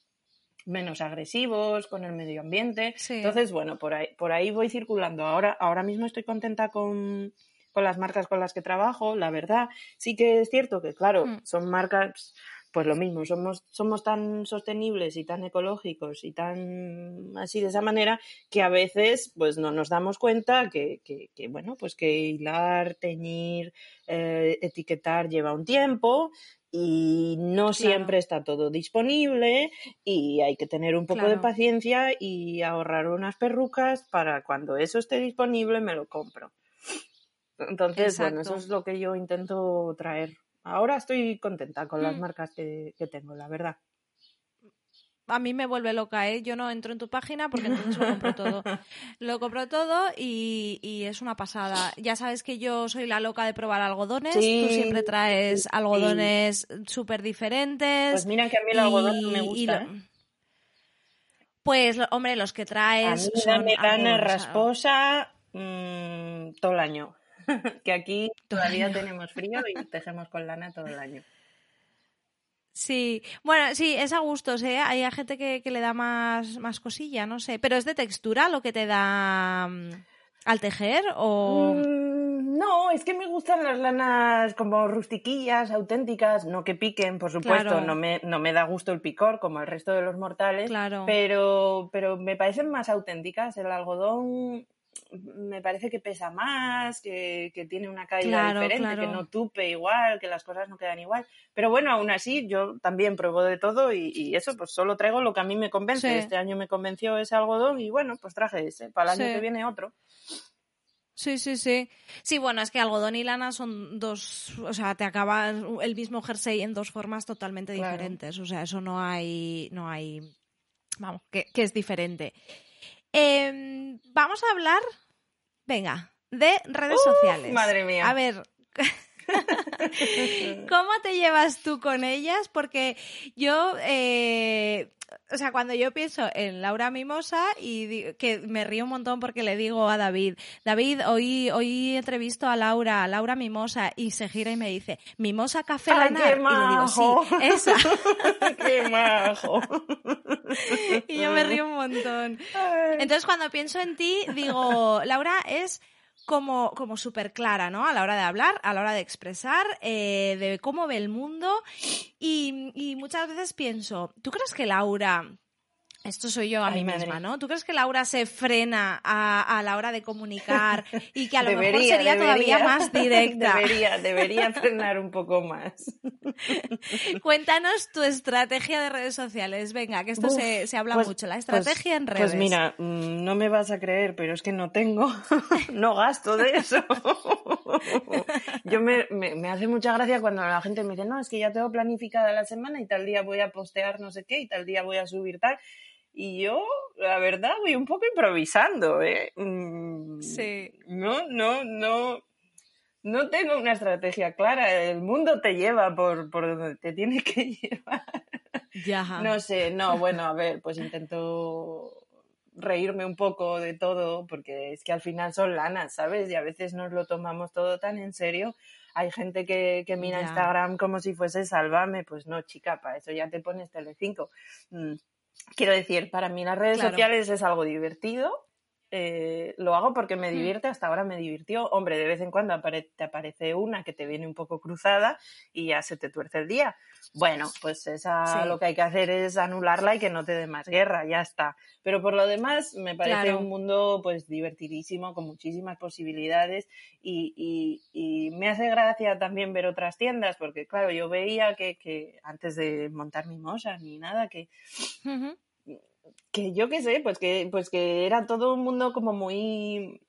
menos agresivos con el medio ambiente. Entonces, bueno, por ahí, por ahí voy circulando. Ahora, ahora mismo estoy contenta con, con las marcas con las que trabajo, la verdad. Sí que es cierto que, claro, mm. son marcas, pues lo mismo, somos, somos tan sostenibles y tan ecológicos y tan así de esa manera que a veces pues no nos damos cuenta que, que, bueno, pues que hilar, teñir, eh, etiquetar lleva un tiempo y no siempre está todo disponible y hay que tener un poco de paciencia y ahorrar unas perrucas para cuando eso esté disponible me lo compro. Entonces, bueno, eso es lo que yo intento traer. Ahora estoy contenta con las mm. marcas que, tengo, la verdad a mí me vuelve loca, ¿eh? Yo no entro en tu página porque entonces lo compro todo. Lo compro todo y, es una pasada. Ya sabes que yo soy la loca de probar algodones. Tú siempre traes algodones súper diferentes. Pues mira que a mí el algodón no me gusta. ¿eh? Pues, hombre, los que traes. A mí son rasposa mm, todo el año. que aquí todavía tenemos frío y tejemos con lana todo el año. Sí, bueno, sí, es a gustos, ¿eh? Hay gente que, le da más, más cosilla, no sé. Pero es de textura lo que te da mm, al tejer o... Mm, no, es que me gustan las lanas como rustiquillas, auténticas, no que piquen, por supuesto, no, me, no me da gusto el picor como el resto de los mortales, claro. pero, pero me parecen más auténticas. El algodón me parece que pesa más, que, tiene una caída diferente, que no tupe igual, que las cosas no quedan igual. Pero bueno, aún así, yo también pruebo de todo y, eso, pues solo traigo lo que a mí me convence. Este año me convenció ese algodón y bueno, pues traje ese. Para el año que viene otro. Sí, sí, sí. Sí, bueno, es que algodón y lana son dos, o sea, te acaba el mismo jersey en dos formas totalmente diferentes. O sea, eso no hay, no hay, vamos, que, que es diferente. Em, vamos a hablar, venga, de redes sociales. Madre mía. A ver. ¿Cómo te llevas tú con ellas? Porque yo eh, o sea, cuando yo pienso en Laura Mimosa y que me río un montón porque le digo a David, David, hoy, hoy entrevisto a Laura, a Laura Mimosa, y se gira y me dice, Mimosa Café Ay, qué majo. Y le digo, sí, esa. qué majo. y yo me río un montón. Entonces, cuando pienso en ti, digo, Laura es como, como súper clara, ¿no? A la hora de hablar, a la hora de expresar, eh, de cómo ve el mundo. Y, y muchas veces pienso, ¿tú crees que Laura esto soy yo a mí misma, ¿no? ¿Tú crees que Laura se frena a, la hora de comunicar y que a lo mejor sería todavía más directa? Debería, debería frenar un poco más. Cuéntanos tu estrategia de redes sociales. Venga, que esto se, habla pues, mucho, la pues, estrategia en pues redes. Pues mira, mm, no me vas a creer, pero es que no tengo, no gasto de eso. Yo me, me hace mucha gracia cuando la gente me dice, no, es que ya tengo planificada la semana y tal día voy a postear no sé qué y tal día voy a subir tal. Y yo, la verdad, voy un poco improvisando, ¿eh? Mm, sí. No, no, no. No tengo una estrategia clara. El mundo te lleva por, por donde te tiene que llevar. Ya. No sé, no, bueno, a ver, pues intento reírme un poco de todo, porque es que al final son lanas, ¿sabes? Y a veces nos lo tomamos todo tan en serio. Hay gente que, que mira Instagram como si fuese sálvame, pues no, chica, para eso ya te pones Telecinco. Mm, Quiero decir, para mí las redes sociales es algo divertido. Eh, lo hago porque me mm. divierte, hasta ahora me divirtió. Hombre, de vez en cuando te aparece una que te viene un poco cruzada y ya se te tuerce el día. Bueno, pues esa lo que hay que hacer es anularla y que no te dé más guerra, ya está. Pero por lo demás, me parece un mundo pues divertidísimo, con muchísimas posibilidades y, me hace gracia también ver otras tiendas, porque claro, yo veía que, antes de montar mi mosa ni nada, que que yo qué sé, pues que, pues que era todo un mundo como muy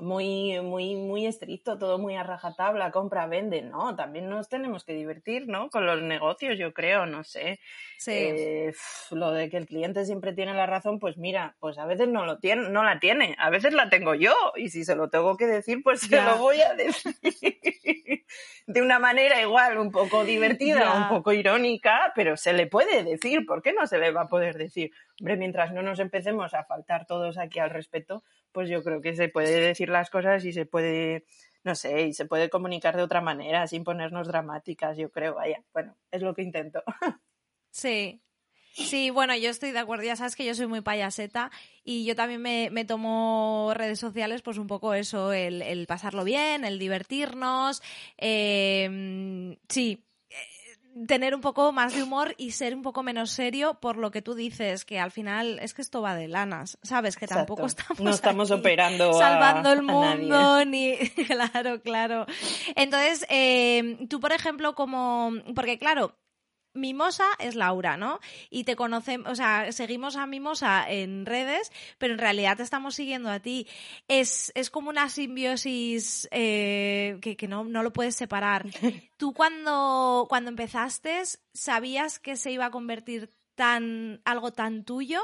muy, muy, muy estricto, todo muy a rajatabla, compra, vende, ¿no? También nos tenemos que divertir, ¿no? Con los negocios, yo creo, no sé. Sí. Eh, lo de que el cliente siempre tiene la razón, pues mira, pues a veces no lo tiene, no la tiene, a veces la tengo yo, y si se lo tengo que decir, pues se lo voy a decir. De una manera igual, un poco divertida, Ya. un poco irónica, pero se le puede decir, ¿por qué no se le va a poder decir? Hombre, mientras no nos empecemos a faltar todos aquí al respeto, pues yo creo que se puede decir las cosas y se puede, no sé, y se puede comunicar de otra manera, sin ponernos dramáticas, yo creo, vaya, bueno, es lo que intento. Sí. Sí, bueno, yo estoy de acuerdo. Ya sabes que yo soy muy payaseta y yo también me, me tomo redes sociales, pues un poco eso, el, el pasarlo bien, el divertirnos. eh, sí, tener un poco más de humor y ser un poco menos serio por lo que tú dices, que al final es que esto va de lanas, ¿sabes? Que tampoco Exacto. estamos. No estamos aquí operando a- salvando el a nadie. mundo, ni. claro, claro. Entonces, eh, tú, por ejemplo, como. Porque, claro. Mimosa es Laura, ¿no? Y te conocemos, o sea, seguimos a Mimosa en redes, pero en realidad te estamos siguiendo a ti. Es, es como una simbiosis eh, que, que no, no lo puedes separar. Tú cuando, cuando empezaste, ¿sabías que se iba a convertir tan, algo tan tuyo?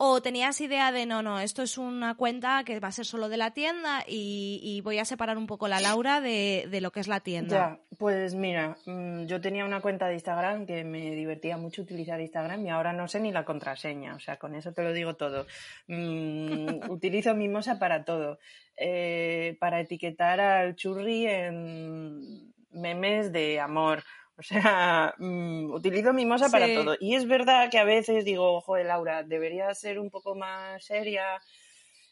¿O tenías idea de, no, no, esto es una cuenta que va a ser solo de la tienda y, y voy a separar un poco la Laura de, de lo que es la tienda? Ya, pues mira, mm, yo tenía una cuenta de Instagram que me divertía mucho utilizar Instagram y ahora no sé ni la contraseña, o sea, con eso te lo digo todo. Mm, utilizo Mimosa para todo, eh, para etiquetar al churri en memes de amor. O sea, mm, utilizo Mimosa para Sí. todo. Y es verdad que a veces digo, joder, Laura, deberías ser un poco más seria.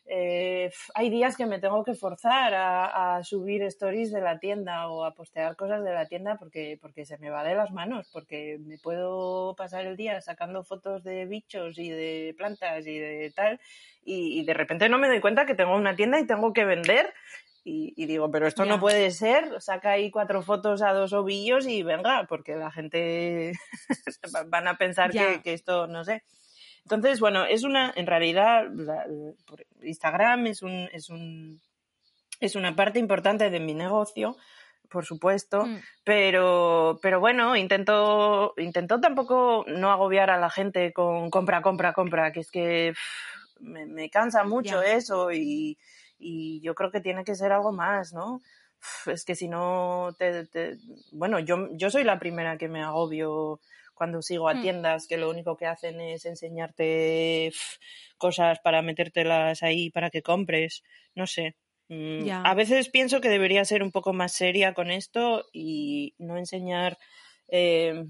Eh, hay días que me tengo que forzar a, a subir stories de la tienda o a postear cosas de la tienda porque, porque se me va de las manos, porque me puedo pasar el día sacando fotos de bichos y de plantas y de tal, y, y de repente no me doy cuenta que tengo una tienda y tengo que vender. Y, y digo, pero esto Ya. no puede ser, saca ahí cuatro fotos a dos ovillos y venga, porque la gente van a pensar que, que esto, no sé. Entonces, bueno, es una, en realidad, Instagram es un, es un, es una parte importante de mi negocio, por supuesto, Mm. pero, pero bueno, intento, intento tampoco no agobiar a la gente con compra, compra, compra, que es que pff, me, me cansa mucho eso y, y yo creo que tiene que ser algo más, ¿no? Es que si no te, te- bueno, yo, yo soy la primera que me agobio cuando sigo a Hmm. tiendas que lo único que hacen es enseñarte cosas para metértelas ahí para que compres, no sé. Mm. A veces pienso que debería ser un poco más seria con esto y no enseñar. eh,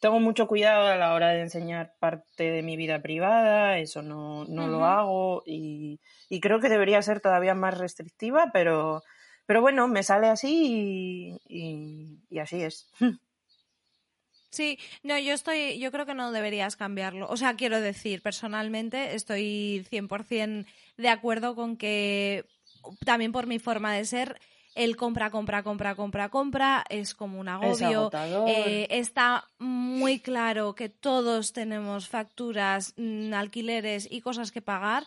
tengo mucho cuidado a la hora de enseñar parte de mi vida privada, eso no, no lo hago y, y creo que debería ser todavía más restrictiva, pero, pero bueno, me sale así y, y- y así es. Sí, no, yo estoy, yo creo que no deberías cambiarlo. O sea, quiero decir, personalmente estoy 100% de acuerdo con que también por mi forma de ser, el compra, compra, compra, compra, compra es como un agobio. Eh, está muy claro que todos tenemos facturas, mm, alquileres y cosas que pagar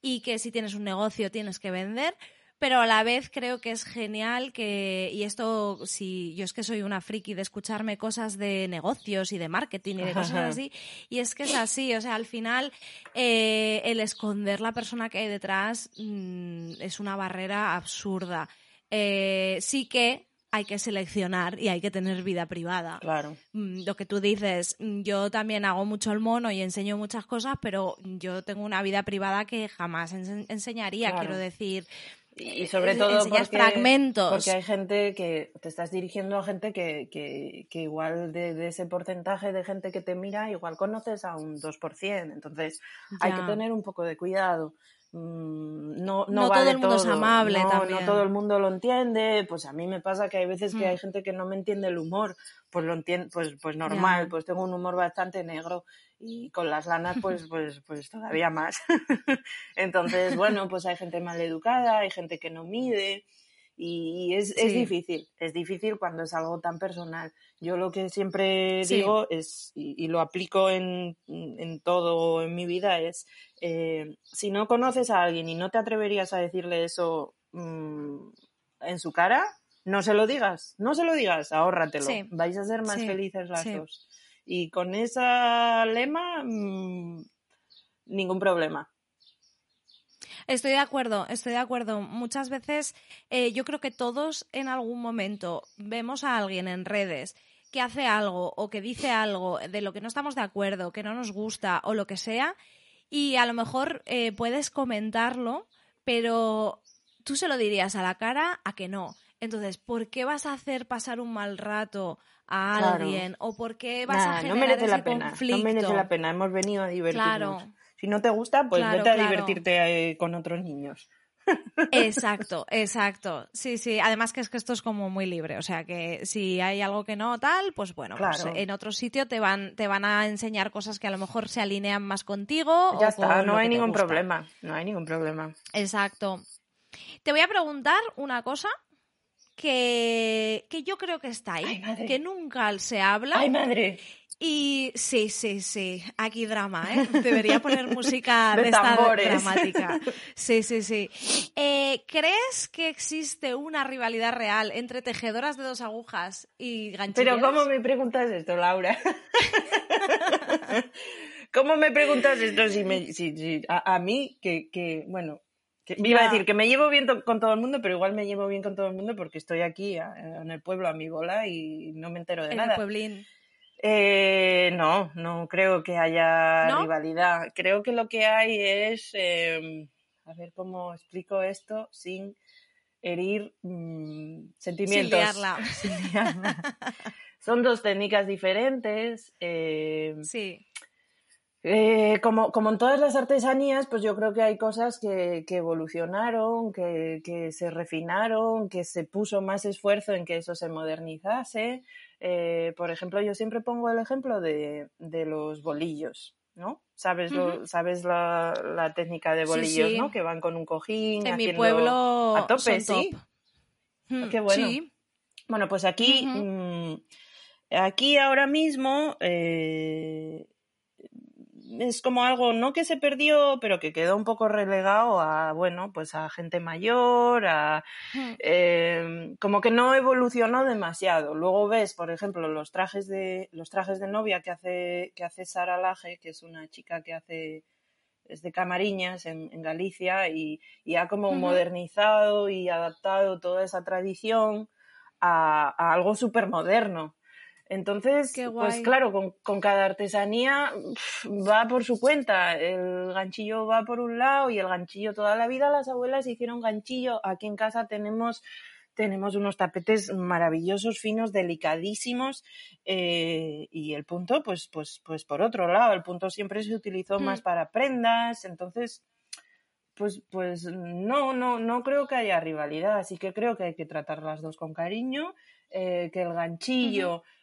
y que si tienes un negocio tienes que vender. Pero a la vez creo que es genial que, y esto, si yo es que soy una friki de escucharme cosas de negocios y de marketing y de cosas Ajá. así, y es que es así, o sea, al final eh, el esconder la persona que hay detrás mm, es una barrera absurda. Eh, sí que hay que seleccionar y hay que tener vida privada. Claro. Mm, Lo que tú dices, mm, yo también hago mucho el mono y enseño muchas cosas, pero yo tengo una vida privada que jamás ense- enseñaría, Claro. quiero decir. Y sobre todo enseñas porque, fragmentos. porque hay gente que te estás dirigiendo a gente que, que, que igual de, de ese porcentaje de gente que te mira, igual conoces a un 2%. Entonces hay que tener un poco de cuidado. Mm, No, no, No vale todo el mundo es amable no, también. No todo el mundo lo entiende. Pues a mí me pasa que hay veces que Mm. hay gente que no me entiende el humor. Pues lo entiende, pues, pues normal. Pues tengo un humor bastante negro y con las lanas pues, pues, pues todavía más. Entonces, bueno, pues hay gente mal educada, hay gente que no mide y es, es difícil, es difícil cuando es algo tan personal. Yo lo que siempre Sí. digo es, y, y lo aplico en, en todo en mi vida, es eh, si no conoces a alguien y no te atreverías a decirle eso mm, en su cara, no se lo digas, no se lo digas, ahórratelo. Vais a ser más felices las dos. Y con esa lema, mm, ningún problema. Estoy de acuerdo, estoy de acuerdo. Muchas veces eh, yo creo que todos en algún momento vemos a alguien en redes que hace algo o que dice algo de lo que no estamos de acuerdo, que no nos gusta o lo que sea, y a lo mejor eh, puedes comentarlo, pero tú se lo dirías a la cara a que no. Entonces, ¿por qué vas a hacer pasar un mal rato a alguien? ¿O por qué vas a generar no merece la pena, No merece la pena, hemos venido a divertirnos. Claro. Si no te gusta, pues vete a divertirte eh, con otros niños. Exacto, exacto. Sí, sí. Además que es que esto es como muy libre. O sea que si hay algo que no tal, pues bueno, pues en otro sitio te van, te van a enseñar cosas que a lo mejor se alinean más contigo. Ya está, no hay ningún problema. No hay ningún problema. Exacto. Te voy a preguntar una cosa que, que yo creo que está ahí, que nunca se habla. ¡Ay, madre! Y sí, sí, sí, aquí drama, ¿eh? Debería poner música de, esta dramática. Sí, sí, sí. Eh, ¿Crees que existe una rivalidad real entre tejedoras de dos agujas y ganchilleras? Pero ¿cómo me preguntas esto, Laura? ¿Cómo me preguntas esto si, me, si, a, mí, que, que bueno, me iba a decir que me llevo bien con todo el mundo, pero igual me llevo bien con todo el mundo porque estoy aquí en el pueblo a mi bola y no me entero de en nada. El pueblín. Eh, no, no creo que haya rivalidad. Creo que lo que hay es, em, a ver cómo explico esto sin herir mm, sentimientos. Sin Son dos técnicas diferentes. Em, sí. Eh, como, como, en todas las artesanías, pues yo creo que hay cosas que, que evolucionaron, que, que, se refinaron, que se puso más esfuerzo en que eso se modernizase. Eh, por ejemplo, yo siempre pongo el ejemplo de, de los bolillos, ¿no? Sabes, lo, sabes la, la, técnica de bolillos, ¿no? Que van con un cojín. En mi pueblo a tope, sí. Ah, qué bueno. Bueno, pues aquí, mm, aquí ahora mismo eh, es como algo no que se perdió, pero que quedó un poco relegado a, bueno, pues a gente mayor, a em, como que no evolucionó demasiado. Luego ves, por ejemplo, los trajes de los trajes de novia que hace que hace Sara Laje, que es una chica que hace es de Camariñas en, Galicia y, ha como modernizado y adaptado toda esa tradición a, a algo súper moderno. Entonces, pues claro, con, con, cada artesanía va por su cuenta. El ganchillo va por un lado y el ganchillo toda la vida las abuelas hicieron ganchillo. Aquí en casa tenemos tenemos unos tapetes maravillosos, finos, delicadísimos eh, y el punto, pues, pues, pues por otro lado, el punto siempre se utilizó más mm. para prendas, entonces, pues, pues no, no, no creo que haya rivalidad, así que creo que hay que tratar las dos con cariño, eh, que el ganchillo Mm,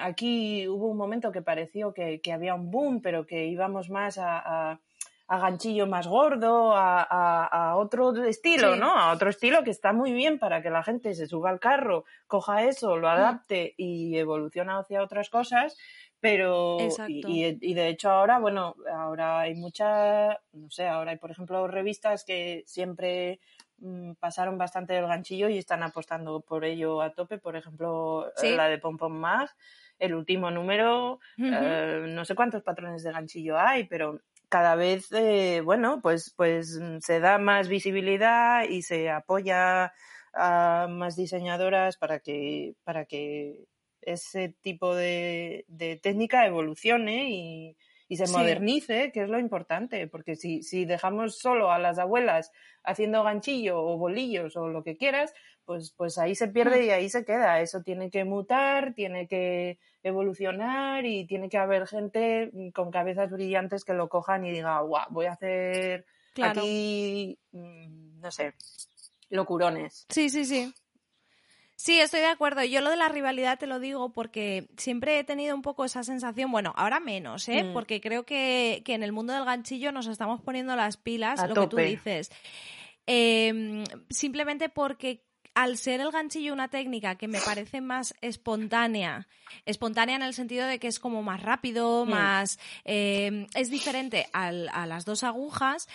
aquí hubo un momento que pareció que, había un boom, pero que íbamos más a, ganchillo más gordo, a, otro estilo, ¿no? A otro estilo que está muy bien para que la gente se suba al carro, coja eso, lo mm. adapte y evoluciona hacia otras cosas. Pero, y, y, de hecho ahora, bueno, ahora hay muchas, no sé, ahora hay por ejemplo revistas que siempre Mm, pasaron bastante del ganchillo y están apostando por ello a tope. Por ejemplo, la de Pom Pom Mag, el último número, eh, no sé cuántos patrones de ganchillo hay, pero cada vez, eh, bueno, pues, pues mm, se da más visibilidad y se apoya a más diseñadoras para que, para que ese tipo de, de técnica evolucione y, y se modernice, que es lo importante, porque si, si dejamos solo a las abuelas haciendo ganchillo o bolillos o lo que quieras, pues, pues ahí se pierde mm. y ahí se queda. Eso tiene que mutar, tiene que evolucionar y tiene que haber gente con cabezas brillantes que lo cojan y diga, guau, voy a hacer aquí, mm, no sé, locurones. Sí, sí, sí. Sí, estoy de acuerdo. Yo lo de la rivalidad te lo digo porque siempre he tenido un poco esa sensación, bueno, ahora menos, ¿eh? Mm. Porque creo que, en el mundo del ganchillo nos estamos poniendo las pilas, lo que tú dices. Em, simplemente porque al ser el ganchillo una técnica que me parece más espontánea, espontánea en el sentido de que es como más rápido, mm. más... Em, es diferente a las dos agujas,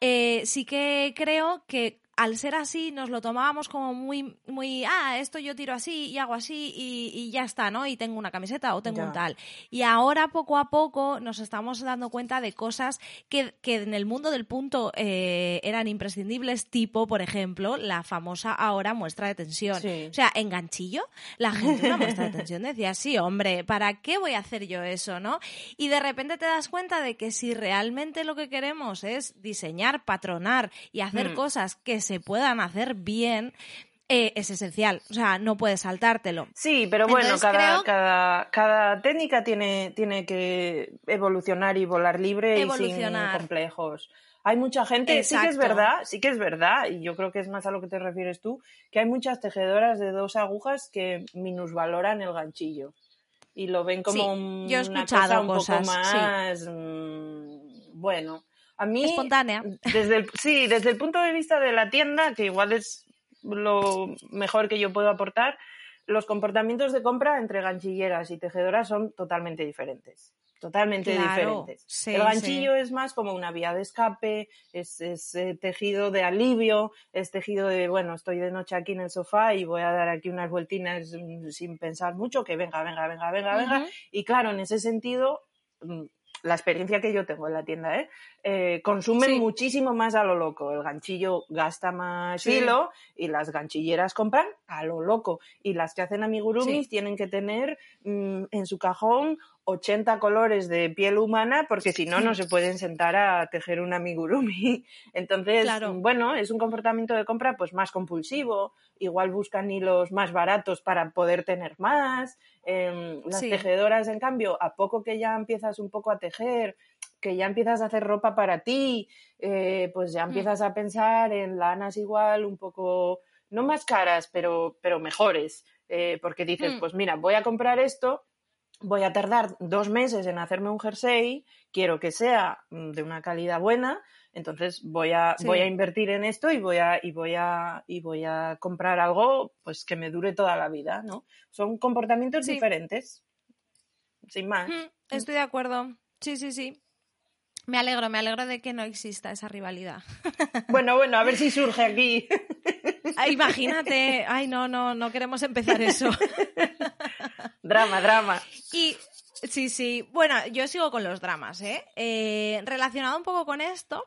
eh, sí que creo que al ser así nos lo tomábamos como muy, muy, ah, esto yo tiro así y hago así y, ya está, ¿no? Y tengo una camiseta o tengo un tal. Y ahora poco a poco nos estamos dando cuenta de cosas que, en el mundo del punto eh, eran imprescindibles, tipo, por ejemplo, la famosa ahora muestra de tensión. O sea, en ganchillo, la gente una muestra de tensión decía, sí, hombre, ¿para qué voy a hacer yo eso, no? Y de repente te das cuenta de que si realmente lo que queremos es diseñar, patronar y hacer mm. cosas que se puedan hacer bien, eh, es esencial. O sea, no puedes saltártelo. Sí, pero bueno, cada, cada, cada, técnica tiene, tiene que evolucionar y volar libre y sin complejos. Hay mucha gente, sí que es verdad, sí que es verdad, y yo creo que es más a lo que te refieres tú, que hay muchas tejedoras de dos agujas que minusvaloran el ganchillo y lo ven como una cosa un poco más mm, bueno a mí, Espontánea. Desde sí, desde el punto de vista de la tienda, que igual es lo mejor que yo puedo aportar, los comportamientos de compra entre ganchilleras y tejedoras son totalmente diferentes. Totalmente diferentes. el ganchillo es más como una vía de escape, es, eh, tejido de alivio, es tejido de, bueno, estoy de noche aquí en el sofá y voy a dar aquí unas vueltinas mm, sin pensar mucho, que venga, venga, venga, venga, venga. Y claro, en ese sentido, mm, la experiencia que yo tengo en la tienda, ¿eh? eh consumen muchísimo más a lo loco. El ganchillo gasta más hilo y las ganchilleras compran a lo loco. Y las que hacen amigurumis tienen que tener mm, en su cajón 80 colores de piel humana porque si no, no se pueden sentar a tejer un amigurumi. Entonces, bueno, es un comportamiento de compra pues más compulsivo, igual buscan hilos más baratos para poder tener más. Em, las tejedoras, en cambio, a poco que ya empiezas un poco a tejer, que ya empiezas a hacer ropa para ti, eh, pues ya mm. empiezas a pensar en lanas igual un poco, no más caras, pero, pero mejores. Eh, porque dices, mm. pues mira, voy a comprar esto voy a tardar dos meses en hacerme un jersey, quiero que sea mm, de una calidad buena, entonces voy a, voy a invertir en esto y voy a, y voy a, y voy a comprar algo pues que me dure toda la vida, ¿no? Son comportamientos diferentes. Sin más. Estoy de acuerdo. Sí, sí, sí. Me alegro, me alegro de que no exista esa rivalidad. Bueno, bueno, a ver si surge aquí. imagínate, ay, no, no, no queremos empezar eso. drama, drama. Y sí, sí, bueno, yo sigo con los dramas, ¿eh? eh relacionado un poco con esto,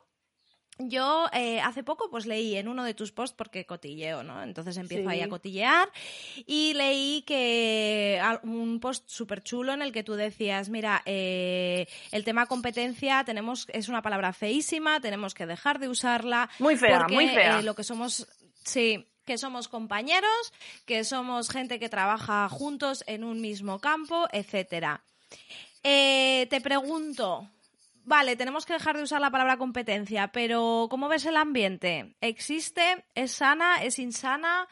yo eh, hace poco pues leí en uno de tus posts porque cotilleo, ¿no? Entonces empiezo ahí a cotillear y leí que un post súper chulo en el que tú decías, mira, eh, el tema competencia tenemos es una palabra feísima, tenemos que dejar de usarla. Muy fea, muy fea. lo que somos, sí, que somos compañeros, que somos gente que trabaja juntos en un mismo campo, etcétera. Eh, te pregunto, vale, tenemos que dejar de usar la palabra competencia, pero ¿cómo ves el ambiente? ¿Existe? ¿Es sana? ¿Es insana?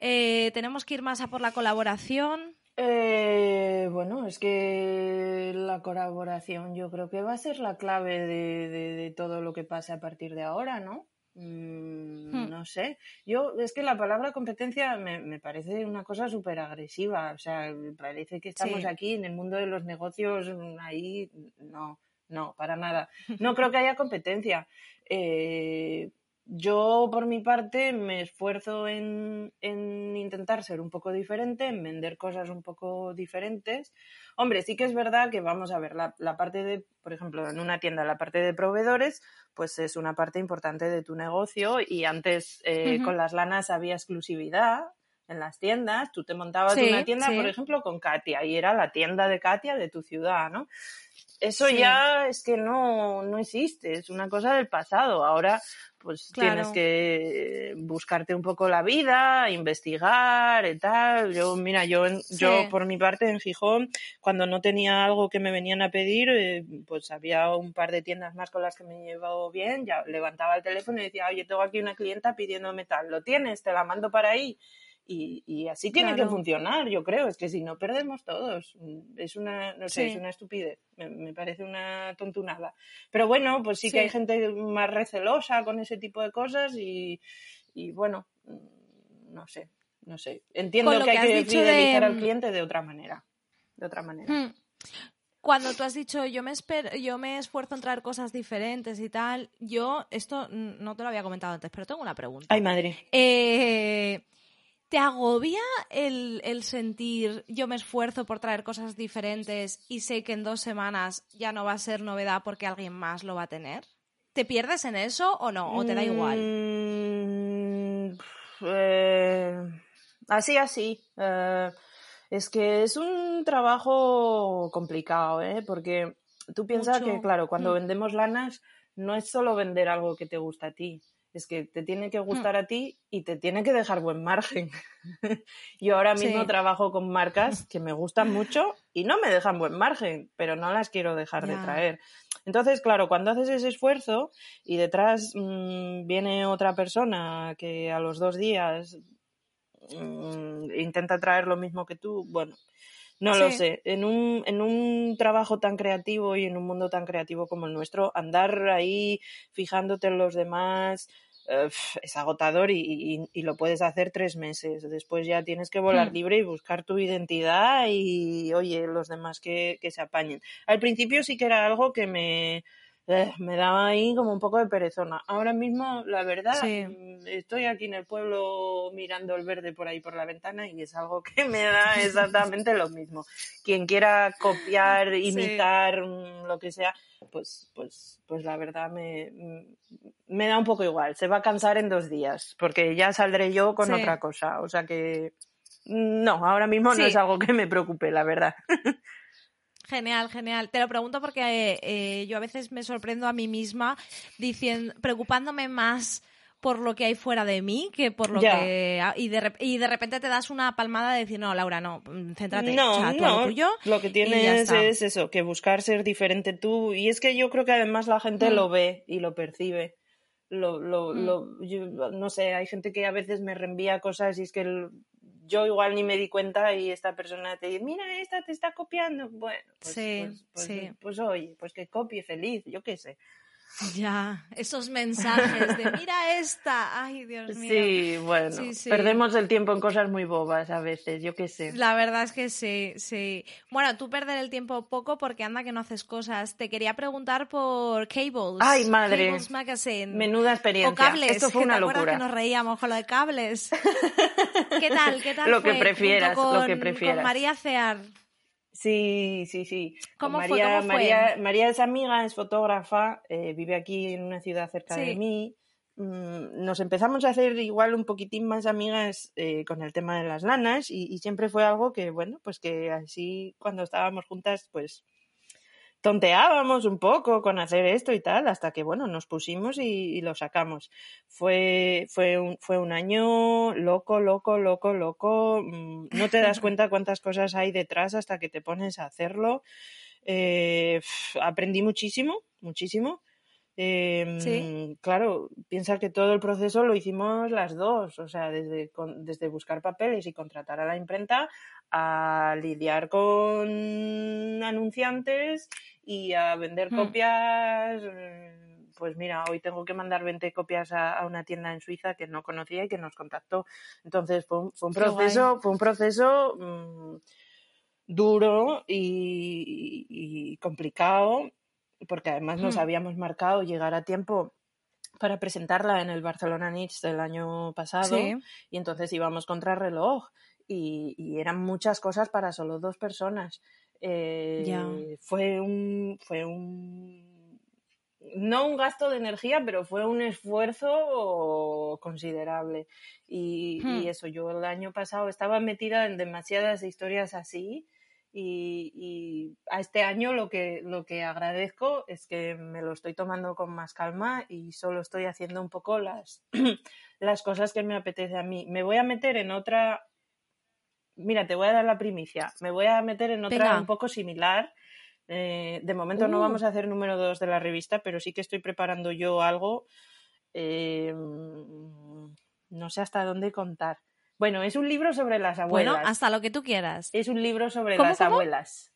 Eh, ¿Tenemos que ir más a por la colaboración? Eh, bueno, es que la colaboración yo creo que va a ser la clave de todo lo que pase a partir de ahora, ¿no? Mm, hmm. No sé. Yo, es que la palabra competencia me, parece una cosa súper agresiva. O sea, me parece que estamos aquí en el mundo de los negocios, mm, ahí, no, no, para nada. No creo que haya competencia. Eh, yo, por mi parte, me esfuerzo en, intentar ser un poco diferente, en vender cosas un poco diferentes. Hombre, sí que es verdad que vamos a ver, la, parte de, por ejemplo, en una tienda, la parte de proveedores, pues es una parte importante de tu negocio y antes eh, con las lanas había exclusividad en las tiendas, tú te montabas una tienda, por ejemplo, con Katia y era la tienda de Katia de tu ciudad, ¿no? Eso ya es que no, no existe, es una cosa del pasado. Ahora pues tienes que buscarte un poco la vida, investigar y tal. Yo, mira, yo, yo por mi parte en Gijón, cuando no tenía algo que me venían a pedir, eh, pues había un par de tiendas más con las que me llevaba bien, ya levantaba el teléfono y decía, oye, tengo aquí una clienta pidiéndome tal, ¿lo tienes? Te la mando para ahí. Y, así tiene que funcionar, yo creo. Es que si no perdemos todos. Es una, no sé, es una estupidez. Me, parece una tontunada. Pero bueno, pues sí, que hay gente más recelosa con ese tipo de cosas y, bueno, mm, no sé, no sé. Entiendo que, hay que fidelizar al cliente de otra manera. De otra manera. Hmm. cuando tú has dicho yo me yo me esfuerzo en traer cosas diferentes y tal, yo esto no te lo había comentado antes, pero tengo una pregunta. Ay, madre. Eh, ¿Te agobia el, el, sentir yo me esfuerzo por traer cosas diferentes y sé que en dos semanas ya no va a ser novedad porque alguien más lo va a tener? ¿Te pierdes en eso o no? ¿O te da igual? Mm, eh, así, así. Eh, es que es un trabajo complicado, ¿eh? Porque tú piensas que, claro, cuando mm. vendemos lanas no es solo vender algo que te gusta a ti, es que te tiene que mm. gustar a ti y te tiene que dejar buen margen. Yo ahora mismo trabajo con marcas que me gustan mucho y no me dejan buen margen, pero no las quiero dejar de traer. Entonces, claro, cuando haces ese esfuerzo y detrás mm, viene otra persona que a los dos días mm, intenta traer lo mismo que tú, bueno, no lo sé. En un, en un trabajo tan creativo y en un mundo tan creativo como el nuestro, andar ahí fijándote en los demás, eh, es agotador y, lo puedes hacer tres meses. Después ya tienes que volar hmm. libre y buscar tu identidad y, oye, los demás que, que se apañen. Al principio sí que era algo que me, eh, me daba ahí como un poco de perezona. Ahora mismo, la verdad, mm, estoy aquí en el pueblo mirando el verde por ahí por la ventana y es algo que me da exactamente lo mismo. Quien quiera copiar, imitar, mm, lo que sea, pues, pues, pues la verdad me, mm, me da un poco igual. Se va a cansar en dos días, porque ya saldré yo con otra cosa. O sea que no, ahora mismo no es algo que me preocupe, la verdad. Genial, genial. Te lo pregunto porque eh, yo a veces me sorprendo a mí misma diciendo, preocupándome más por lo que hay fuera de mí que por lo que y de, y de repente te das una palmada de decir no Laura no céntrate no no tuyo lo que tienes es eso que buscar ser diferente tú y es que yo creo que además la gente mm. lo ve y lo percibe lo, lo, mm. lo no sé hay gente que a veces me reenvía cosas y es que yo igual ni me di cuenta y esta persona te dice, mira, esta te está copiando. Bueno, pues, pues, pues, pues, oye, pues que copie feliz, yo qué sé. Ya, esos mensajes de mira esta, ay Dios mío. Sí, bueno, perdemos el tiempo en cosas muy bobas a veces, yo qué sé. La verdad es que sí, sí. Bueno, tú perder el tiempo poco porque anda que no haces cosas. Te quería preguntar por Cables. Ay, madre. Cables Magazine. Menuda experiencia. O cables. Esto fue una ¿te locura. que nos reíamos con lo de cables. ¿Qué tal? ¿Qué tal? Lo que prefieras, lo que prefieras. Con María Cear. Sí, sí, sí. ¿Cómo María, fue? María, María es amiga, es fotógrafa, eh, vive aquí en una ciudad cerca de mí. Mm, nos empezamos a hacer igual un poquitín más amigas eh, con el tema de las lanas y, y, siempre fue algo que, bueno, pues que así cuando estábamos juntas, pues tonteábamos un poco con hacer esto y tal, hasta que, bueno, nos pusimos y, lo sacamos. Fue, fue, un, fue un año loco, loco, loco, loco. Mm, no te das cuenta cuántas cosas hay detrás hasta que te pones a hacerlo. Eh, aprendí muchísimo, muchísimo. Em, claro, piensa que todo el proceso lo hicimos las dos, o sea, desde, desde buscar papeles y contratar a la imprenta a lidiar con anunciantes y a vender hmm. copias. Mm, pues mira, hoy tengo que mandar 20 copias a, una tienda en Suiza que no conocía y que nos contactó. Entonces fue un, proceso, fue un proceso mm, duro y, complicado, porque además nos hmm. habíamos marcado llegar a tiempo para presentarla en el Barcelona Niche del año pasado y entonces íbamos contra reloj y, y, eran muchas cosas para solo dos personas. Eh, fue un fue un no un gasto de energía, pero fue un esfuerzo considerable. Y, hmm. eso, yo el año pasado estaba metida en demasiadas historias así. Y, a este año lo que, lo que agradezco es que me lo estoy tomando con más calma y solo estoy haciendo un poco las, las cosas que me apetece a mí. Me voy a meter en otra mira, te voy a dar la primicia. Me voy a meter en otra un poco similar. Eh, de momento no uh. vamos a hacer número dos de la revista, pero sí que estoy preparando yo algo. Eh, no sé hasta dónde contar. Bueno, es un libro sobre las abuelas. Bueno, hasta lo que tú quieras. Es un libro sobre las abuelas.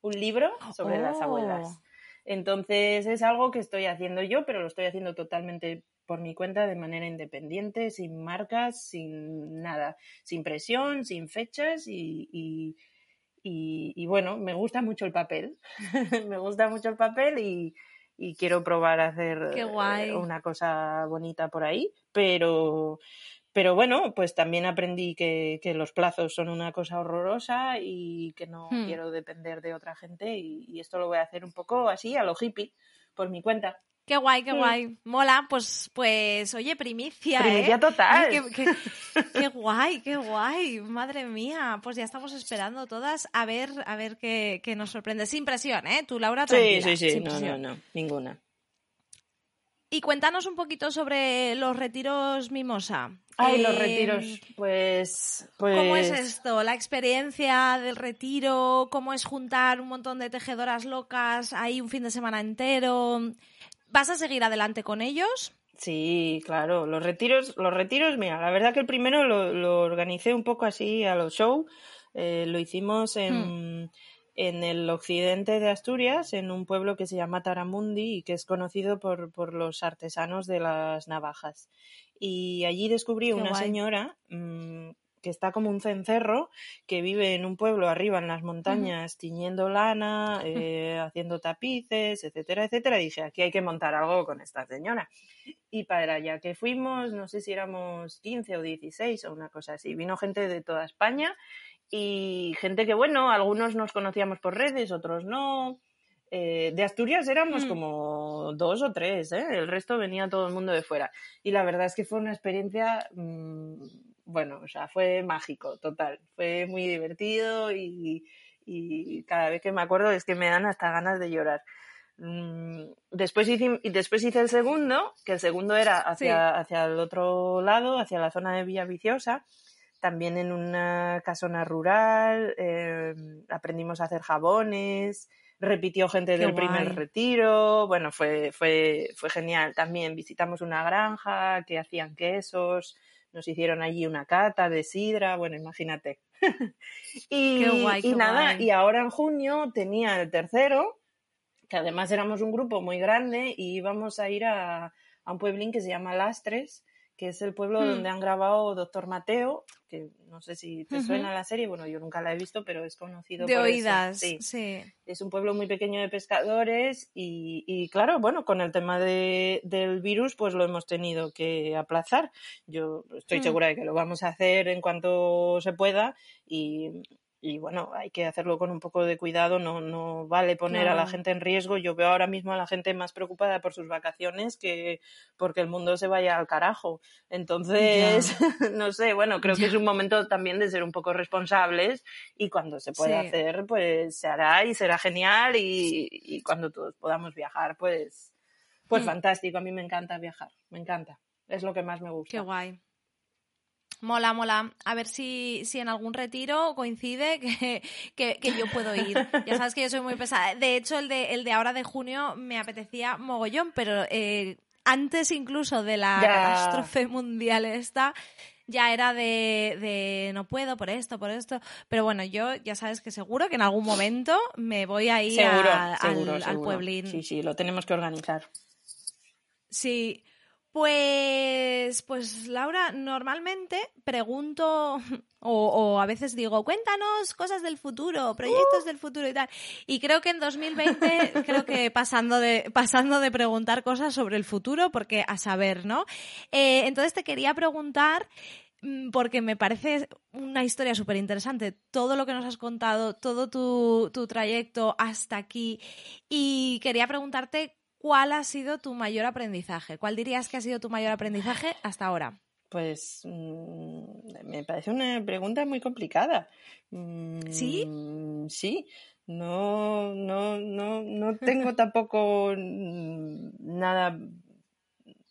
Un libro sobre las abuelas. Oh. Entonces es algo que estoy haciendo yo, pero lo estoy haciendo totalmente por mi cuenta de manera independiente, sin marcas, sin nada, sin presión, sin fechas y, y, bueno, me gusta mucho el papel. me gusta mucho el papel y, quiero probar a hacer eh, una cosa bonita por ahí, pero, pero bueno, pues también aprendí que, los plazos son una cosa horrorosa y que no hmm. quiero depender de otra gente y, y, esto lo voy a hacer un poco así, a lo hippie, por mi cuenta. Qué guay, qué guay. Mola, pues, pues, oye, primicia. Primicia ¿eh? total. qué, guay, qué guay. Madre mía. Pues ya estamos esperando todas a ver, a ver qué, nos sorprende. Sin presión, ¿eh? Tú, Laura. Sí, sí, sí. No, no, no. Ninguna. Y cuéntanos un poquito sobre los retiros Mimosa. Ay, los retiros, pues, pues... ¿Cómo es esto? La experiencia del retiro, cómo es juntar un montón de tejedoras locas ahí un fin de semana entero. ¿Vas a seguir adelante con ellos? Sí, claro. Los retiros, los retiros, mira, la verdad que el primero lo, organicé un poco así a los show. Eh, lo hicimos en, hmm. En, el occidente de Asturias, en un pueblo que se llama Taramundi y que es conocido por, por los artesanos de las navajas. Y allí descubrí una señora mm, que está como un cencerro, que vive en un pueblo arriba en las montañas, tiñendo lana, eh, haciendo tapices, etcétera, etcétera. Y dije, aquí hay que montar algo con esta señora. Y para allá que fuimos, no sé si éramos 15 o 16 o una cosa así, vino gente de toda España y gente que, bueno, algunos nos conocíamos por redes, otros no. Eh, de Asturias éramos mm. como dos o tres, ¿eh? el resto venía todo el mundo de fuera. Y la verdad es que fue una experiencia mm, bueno, o sea, fue mágico, total. Fue muy divertido y, cada vez que me acuerdo es que me dan hasta ganas de llorar. Mm, después hice, después hice el segundo, que el segundo era hacia, hacia el otro lado, hacia la zona de Villa Viciosa, también en una casona rural, eh, aprendimos a hacer jabones, repitió gente del primer retiro, bueno, fue, fue, fue genial. También visitamos una granja que hacían quesos, nos hicieron allí una cata de sidra, bueno, imagínate. y, y nada, y ahora en junio tenía el tercero, que además éramos un grupo muy grande y íbamos a ir a, a un pueblín que se llama Lastres, que es el pueblo hmm. donde han grabado Doctor Mateo, que no sé si te suena la serie, bueno, yo nunca la he visto, pero es conocido de oídas. Sí. Es un pueblo muy pequeño de pescadores y, claro, bueno, con el tema de, del virus, pues lo hemos tenido que aplazar. Yo estoy hmm. segura de que lo vamos a hacer en cuanto se pueda y y bueno, hay que hacerlo con un poco de cuidado, no, no vale poner a la gente en riesgo. Yo veo ahora mismo a la gente más preocupada por sus vacaciones que porque el mundo se vaya al carajo. Entonces, no sé, bueno, creo que es un momento también de ser un poco responsables y cuando se pueda hacer, pues se hará y será genial y, y cuando todos podamos viajar, pues, pues mm. fantástico. A mí me encanta viajar, me encanta. Es lo que más me gusta. Qué guay. Mola, mola. A ver si, si en algún retiro coincide que, que, yo puedo ir. Ya sabes que yo soy muy pesada. De hecho, el de, el de ahora de junio me apetecía mogollón, pero eh, antes incluso de la catástrofe mundial esta, ya era de, de, no puedo por esto, por esto. Pero bueno, yo ya sabes que seguro que en algún momento me voy a ir al, al pueblín. Sí, sí, lo tenemos que organizar. Sí, pues, pues Laura, normalmente pregunto o, a veces digo, cuéntanos cosas del futuro, proyectos del futuro y tal. Y creo que en 2020, creo que pasando de, pasando de preguntar cosas sobre el futuro, porque a saber, ¿no? Eh, entonces te quería preguntar mm, porque me parece una historia súper interesante, todo lo que nos has contado, todo tu, tu trayecto hasta aquí. Y quería preguntarte ¿cuál ha sido tu mayor aprendizaje? ¿Cuál dirías que ha sido tu mayor aprendizaje hasta ahora? Pues mm, me parece una pregunta muy complicada. ¿Sí? Mm, sí. No, no, no, no tengo tampoco nada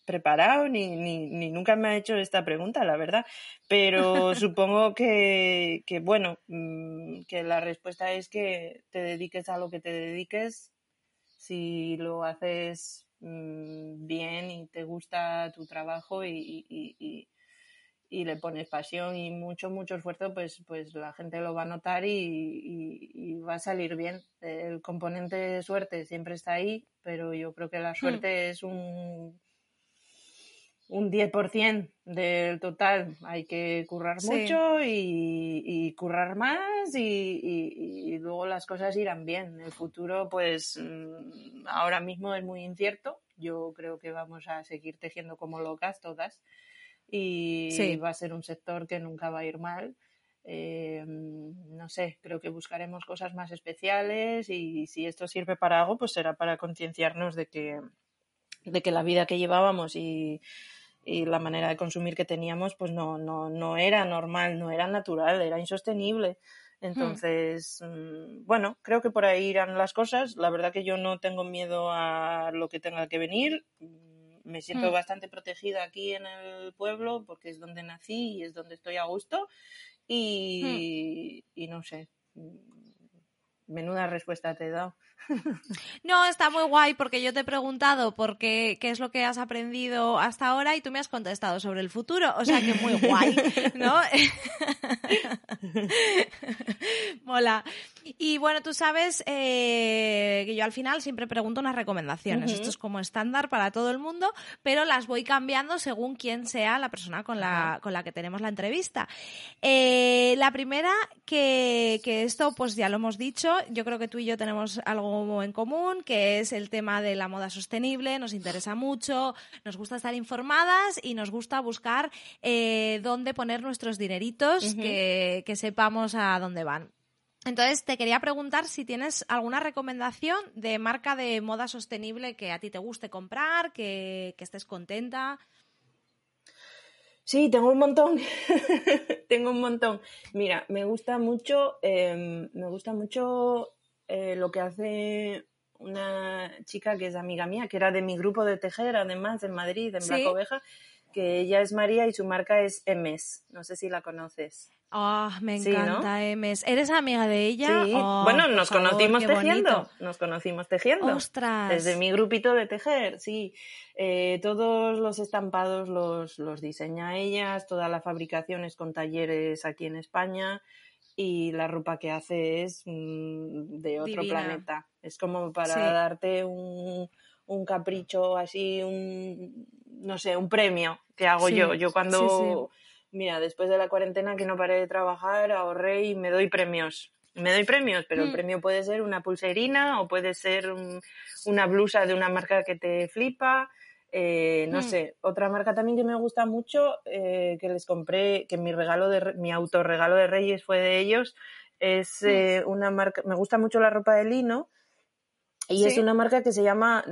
preparado ni, ni, nunca me ha hecho esta pregunta, la verdad. Pero supongo que, que, bueno, mm, que la respuesta es que te dediques a lo que te dediques, si lo haces mm, bien y te gusta tu trabajo y, y, le pones pasión y mucho, mucho esfuerzo, pues, pues la gente lo va a notar y, va a salir bien. El componente de suerte siempre está ahí, pero yo creo que la hmm. suerte es un un 10% del total hay que currar mucho y, currar más y, luego las cosas irán bien. El futuro, pues mm, ahora mismo es muy incierto. Yo creo que vamos a seguir tejiendo como locas todas y va a ser un sector que nunca va a ir mal. Eh, no sé, creo que buscaremos cosas más especiales y si esto sirve para algo, pues será para concienciarnos de que, de que la vida que llevábamos y y la manera de consumir que teníamos pues no, no, no era normal, no era natural, era insostenible. Entonces, mm, bueno, creo que por ahí irán las cosas. La verdad que yo no tengo miedo a lo que tenga que venir. Mm, me siento hmm. bastante protegida aquí en el pueblo porque es donde nací y es donde estoy a gusto. Y, hmm. y no sé, menuda respuesta te he dado. No, está muy guay porque yo te he preguntado por qué, qué es lo que has aprendido hasta ahora y tú me has contestado sobre el futuro. O sea que muy guay, ¿no? Mola. Y bueno, tú sabes eh, que yo al final siempre pregunto unas recomendaciones. Esto es como estándar para todo el mundo, pero las voy cambiando según quién sea la persona con la, con la que tenemos la entrevista. Eh, la primera, que, que esto pues ya lo hemos dicho, yo creo que tú y yo tenemos algo en común, que es el tema de la moda sostenible, nos interesa mucho, nos gusta estar informadas y nos gusta buscar eh, dónde poner nuestros dineritos, que, que sepamos a dónde van. Entonces, te quería preguntar si tienes alguna recomendación de marca de moda sostenible que a ti te guste comprar, que, estés contenta. Sí, tengo un montón. tengo un montón. Mira, me gusta mucho, em, me gusta mucho eh, lo que hace una chica que es amiga mía, que era de mi grupo de tejer, además, en Madrid, en Black Oveja, que ella es María y su marca es MS. No sé si la conoces. Ah, me encanta Emes. ¿Eres amiga de ella? Sí. Oh, bueno, nos conocimos tejiendo. Nos conocimos tejiendo. ¡Ostras! Desde mi grupito de tejer, sí. Eh, todos los estampados los, los diseña ellas, toda la fabricación es con talleres aquí en España y la ropa que hace es mm, de otro planeta. Es como para darte un, un, capricho así, un, no sé, un premio que hago yo. Yo cuando mira, después de la cuarentena que no paré de trabajar, ahorré y me doy premios. Me doy premios, pero el mm. premio puede ser una pulserina o puede ser una blusa de una marca que te flipa. Eh, no mm. sé, otra marca también que me gusta mucho, eh, que les compré, que mi regalo de mi autorregalo de Reyes fue de ellos, es mm. eh, una marca, me gusta mucho la ropa de lino y es una marca que se llama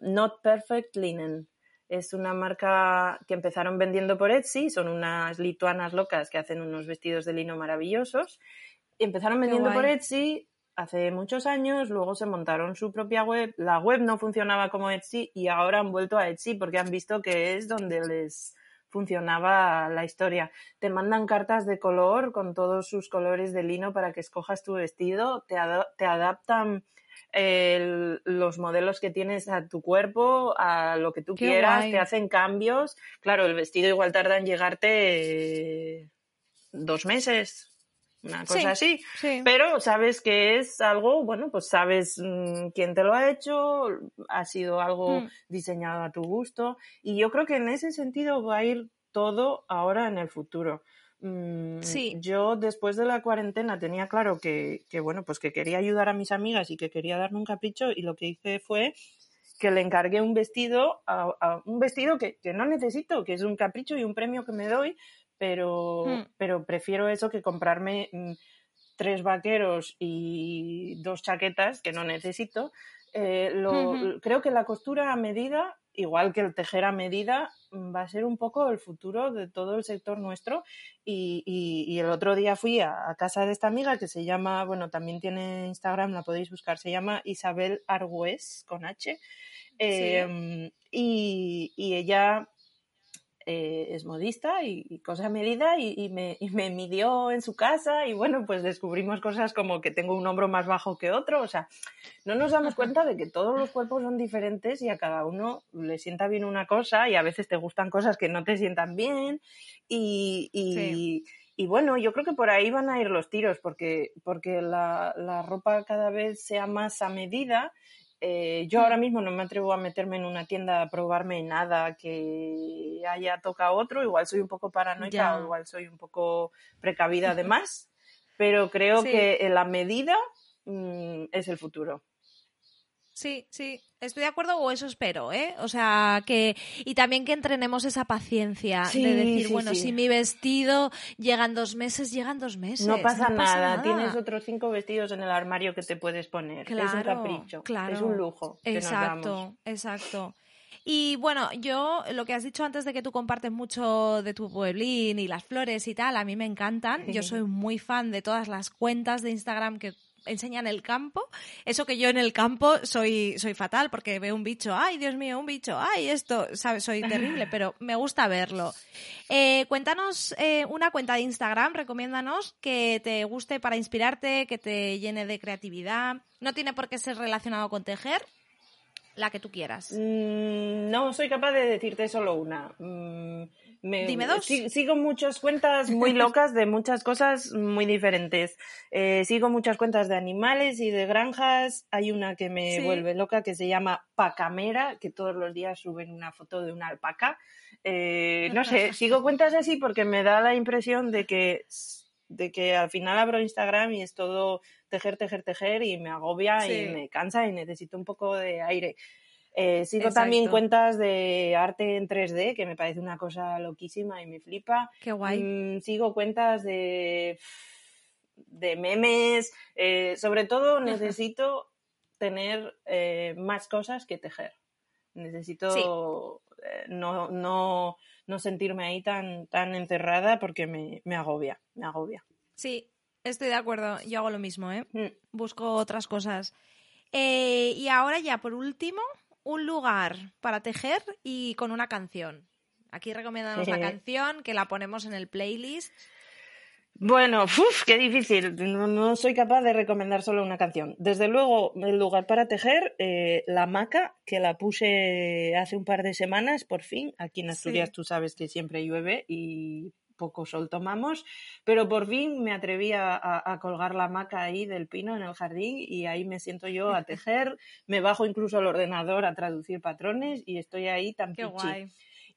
Not Perfect Linen. Es una marca que empezaron vendiendo por Etsy, son unas lituanas locas que hacen unos vestidos de lino maravillosos. Empezaron vendiendo por Etsy hace muchos años, luego se montaron su propia web. La web no funcionaba como Etsy y ahora han vuelto a Etsy porque han visto que es donde les funcionaba la historia. Te mandan cartas de color con todos sus colores de lino para que escojas tu vestido, te, te adaptan los modelos que tienes a tu cuerpo, a lo que tú quieras, te hacen cambios. Claro, el vestido igual tarda en llegarte dos meses, una cosa así. Pero sabes que es algo, bueno, pues sabes mm, quién te lo ha hecho, ha sido algo mm. diseñado a tu gusto. Y yo creo que en ese sentido va a ir todo ahora en el futuro. Mm, sí. Yo después de la cuarentena tenía claro que, bueno, pues que quería ayudar a mis amigas y que quería darme un capricho y lo que hice fue que le encargué un vestido, a, un vestido que, no necesito, que es un capricho y un premio que me doy, pero, hmm. pero prefiero eso que comprarme mm, tres vaqueros y dos chaquetas que no necesito. Eh, lo, Creo que la costura a medida igual que el tejer a medida, mm, va a ser un poco el futuro de todo el sector nuestro. Y, el otro día fui a, casa de esta amiga que se llama, bueno, también tiene Instagram, la podéis buscar, se llama Isabel Argüez con H. Em, y, ella eh, es modista y, cosa medida y, me, me, midió en su casa y bueno, pues descubrimos cosas como que tengo un hombro más bajo que otro, o sea, no nos damos cuenta de que todos los cuerpos son diferentes y a cada uno le sienta bien una cosa y a veces te gustan cosas que no te sientan bien. Y, y, bueno, yo creo que por ahí van a ir los tiros porque, porque la, la ropa cada vez sea más a medida Eh, yo ahora mismo no me atrevo a meterme en una tienda a probarme nada que haya tocado otro. Igual soy un poco paranoica o igual soy un poco precavida además, pero creo que la medida mm, es el futuro. Sí, sí, estoy de acuerdo o eso espero, ¿eh? O sea, que y también que entrenemos esa paciencia de decir, bueno, si mi vestido llegan dos meses, llegan dos meses. No pasa, nada. tienes otros cinco vestidos en el armario que te puedes poner. es un capricho, claro. es un lujo. exacto, exacto. Y bueno, yo lo que has dicho antes de que tú compartes mucho de tu pueblín y las flores y tal, a mí me encantan. Yo soy muy fan de todas las cuentas de Instagram que enseñan el campo. Eso que yo en el campo soy, soy fatal porque veo un bicho, ay Dios mío, un bicho, ay esto, ¿sabes? Soy terrible, pero me gusta verlo. Eh, cuéntanos eh, una cuenta de Instagram, recomiéndanos que te guste para inspirarte, que te llene de creatividad. No tiene por qué ser relacionado con tejer, la que tú quieras. Mm, no soy capaz de decirte solo una. Mm, Dime dos. Sigo muchas cuentas muy locas de muchas cosas muy diferentes. Eh, sigo muchas cuentas de animales y de granjas. Hay una que me vuelve loca que se llama Pacamera, que todos los días suben una foto de una alpaca. Eh, no sé, sigo cuentas así porque me da la impresión de que, de que al final abro Instagram y es todo tejer, tejer, tejer y me agobia y me cansa y necesito un poco de aire. Eh, sigo también cuentas de arte en 3D, que me parece una cosa loquísima y me flipa. Qué guay. Mm, sigo cuentas de, de memes. Eh, sobre todo necesito tener eh, más cosas que tejer. Necesito no, no, no, sentirme ahí tan, tan encerrada porque me, me, agobia, me agobia. Sí, estoy de acuerdo. Yo hago lo mismo, ¿eh? Mm. Busco otras cosas. y ahora ya, por último, un lugar para tejer y con una canción. Aquí recomendamos la canción que la ponemos en el playlist. Bueno, uf, qué difícil. No, soy capaz de recomendar solo una canción. Desde luego, el lugar para tejer, eh, la maca, que la puse hace un par de semanas, por fin. Aquí en Asturias tú sabes que siempre llueve y poco sol tomamos, pero por fin me atreví a, colgar la hamaca ahí del pino en el jardín y ahí me siento yo a tejer, me bajo incluso al ordenador a traducir patrones y estoy ahí tan Qué guay.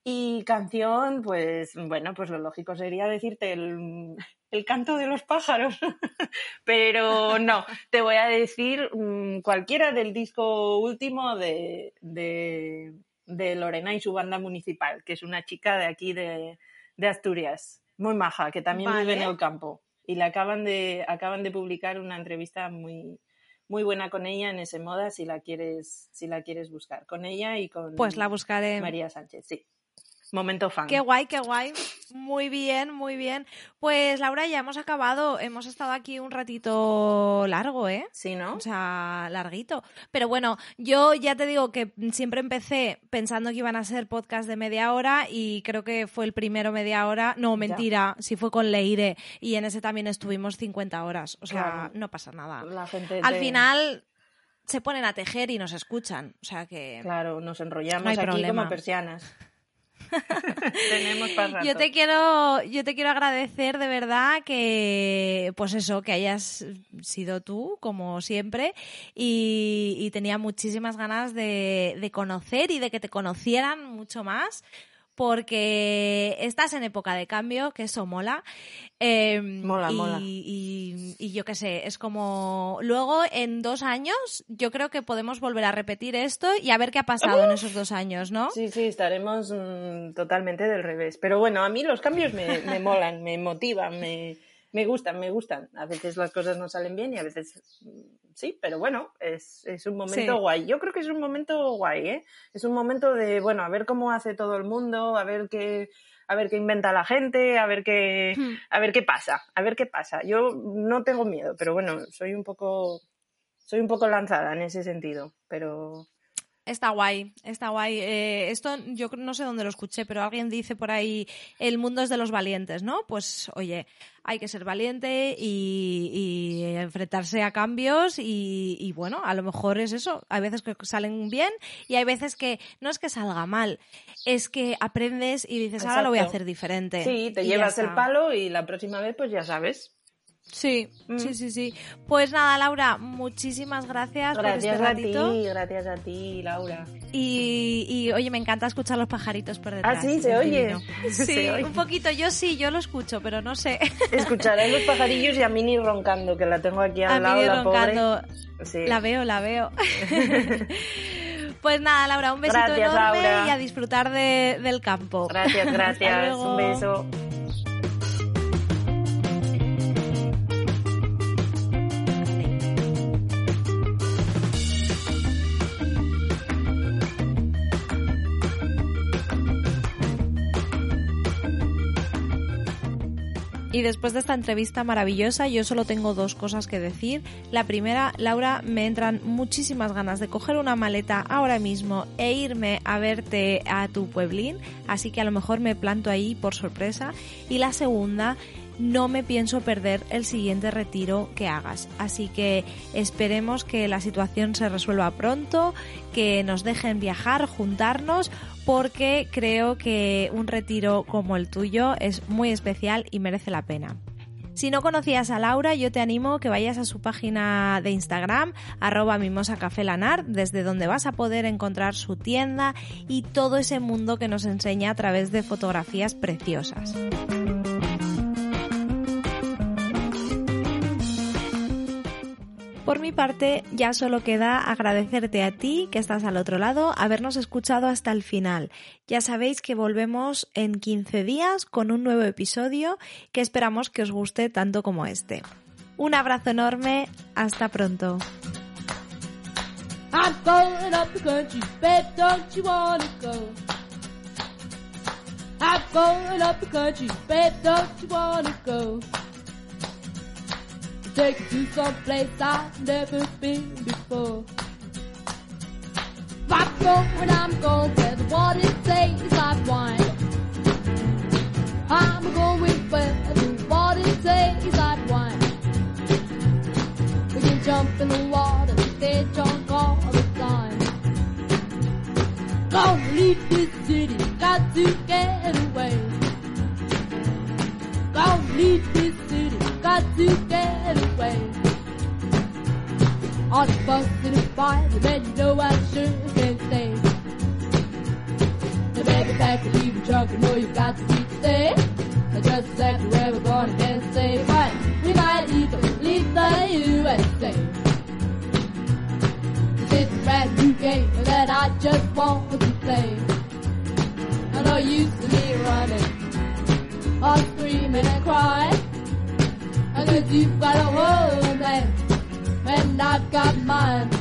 Y canción, pues bueno, pues lo lógico sería decirte el, canto de los pájaros, pero no, te voy a decir mm, cualquiera del disco último de, de, de Lorena y su banda municipal, que es una chica de aquí de, de Asturias, muy maja, que también vive en el campo. Y le acaban de, acaban de publicar una entrevista muy, muy buena con ella en ese moda si la quieres, si la quieres buscar. Con ella y con pues la buscaré. María Sánchez, sí. Momento fan. Qué guay, qué guay. Muy bien, muy bien. Pues Laura, ya hemos acabado. Hemos estado aquí un ratito largo, ¿eh? Sí, ¿no? O sea, larguito. Pero bueno, yo ya te digo que siempre empecé pensando que iban a ser podcast de media hora y creo que fue el primero media hora. No, mentira, si fue con Leire y en ese también estuvimos 50 horas. O sea, no pasa nada. La gente Al final se ponen a tejer y nos escuchan. O sea que. Claro, nos enrollamos aquí como persianas. Tenemos Yo te quiero, yo te quiero agradecer de verdad que, pues eso, que hayas sido tú, como siempre, y, tenía muchísimas ganas de, de conocer y de que te conocieran mucho más porque estás en época de cambio, que eso mola. Em, mola, mola. Y, yo qué sé, es como. Luego, en dos años, yo creo que podemos volver a repetir esto y a ver qué ha pasado en esos dos años, ¿no? Sí, sí, estaremos mm, totalmente del revés. Pero bueno, a mí los cambios me, me molan, me motivan, me me gustan, me gustan. A veces las cosas no salen bien y a veces sí, pero bueno, es, es un momento guay. Yo creo que es un momento guay, ¿eh? Es un momento de, bueno, a ver cómo hace todo el mundo, a ver qué, a ver qué inventa la gente, a ver qué, hmm. a ver qué pasa, a ver qué pasa. Yo no tengo miedo, pero bueno, soy un poco, soy un poco lanzada en ese sentido, pero Está guay, está guay. Eh, esto yo no sé dónde lo escuché, pero alguien dice por ahí, el mundo es de los valientes, ¿no? Pues oye, hay que ser valiente y, enfrentarse a cambios y, bueno, a lo mejor es eso. Hay veces que salen bien y hay veces que no es que salga mal, es que aprendes y dices, ahora lo voy a hacer diferente. Sí, te llevas el palo y la próxima vez pues ya sabes. Sí, Mm. sí, sí, sí. Pues nada, Laura, muchísimas gracias, Gracias por a este ratito. ti, gracias a ti, Laura. Y, y, oye, me encanta escuchar los pajaritos por detrás. Ah, sí, se oye. Sí, Se oye. un poquito. Yo sí, yo lo escucho, pero no sé. Escucharé los pajarillos y a Mini roncando, que la tengo aquí al A lado, mí la roncando. pobre. Sí. La veo, la veo. pues nada, Laura, un besito Gracias, enorme Laura. y a disfrutar de- del campo. Gracias, gracias. Un beso. Y después de esta entrevista maravillosa, yo solo tengo dos cosas que decir. La primera, Laura, me entran muchísimas ganas de coger una maleta ahora mismo e irme a verte a tu pueblín, así que a lo mejor me planto ahí por sorpresa. Y la segunda, no me pienso perder el siguiente retiro que hagas. Así que esperemos que la situación se resuelva pronto, que nos dejen viajar, juntarnos, porque creo que un retiro como el tuyo es muy especial y merece la pena. Si no conocías a Laura, yo te animo que vayas a su página de Instagram, arroba mimosacafelanar, desde donde vas a poder encontrar su tienda y todo ese mundo que nos enseña a través de fotografías preciosas. Por mi parte, ya solo queda agradecerte a ti que estás al otro lado, habernos escuchado hasta el final. Ya sabéis que volvemos en 15 días con un nuevo episodio que esperamos que os guste tanto como este. Un abrazo enorme, hasta pronto. Take to some place I've never been before. I'm going, I'm going where the water tastes like wine. I'm going where the water tastes like wine. We can jump in the water, stay drunk all the time. Gonna leave this city, got to get away. Gonna leave this got to get away. On the bus in a and then you know I sure can stay. The baby pack and leave the trunk, you know you got to keep stay. And just exactly where we're going, can't say but we might even leave the USA. It's a brand new game that I just want to play. I know you see me running, all screaming and crying if you've got a hold of and I've got mine.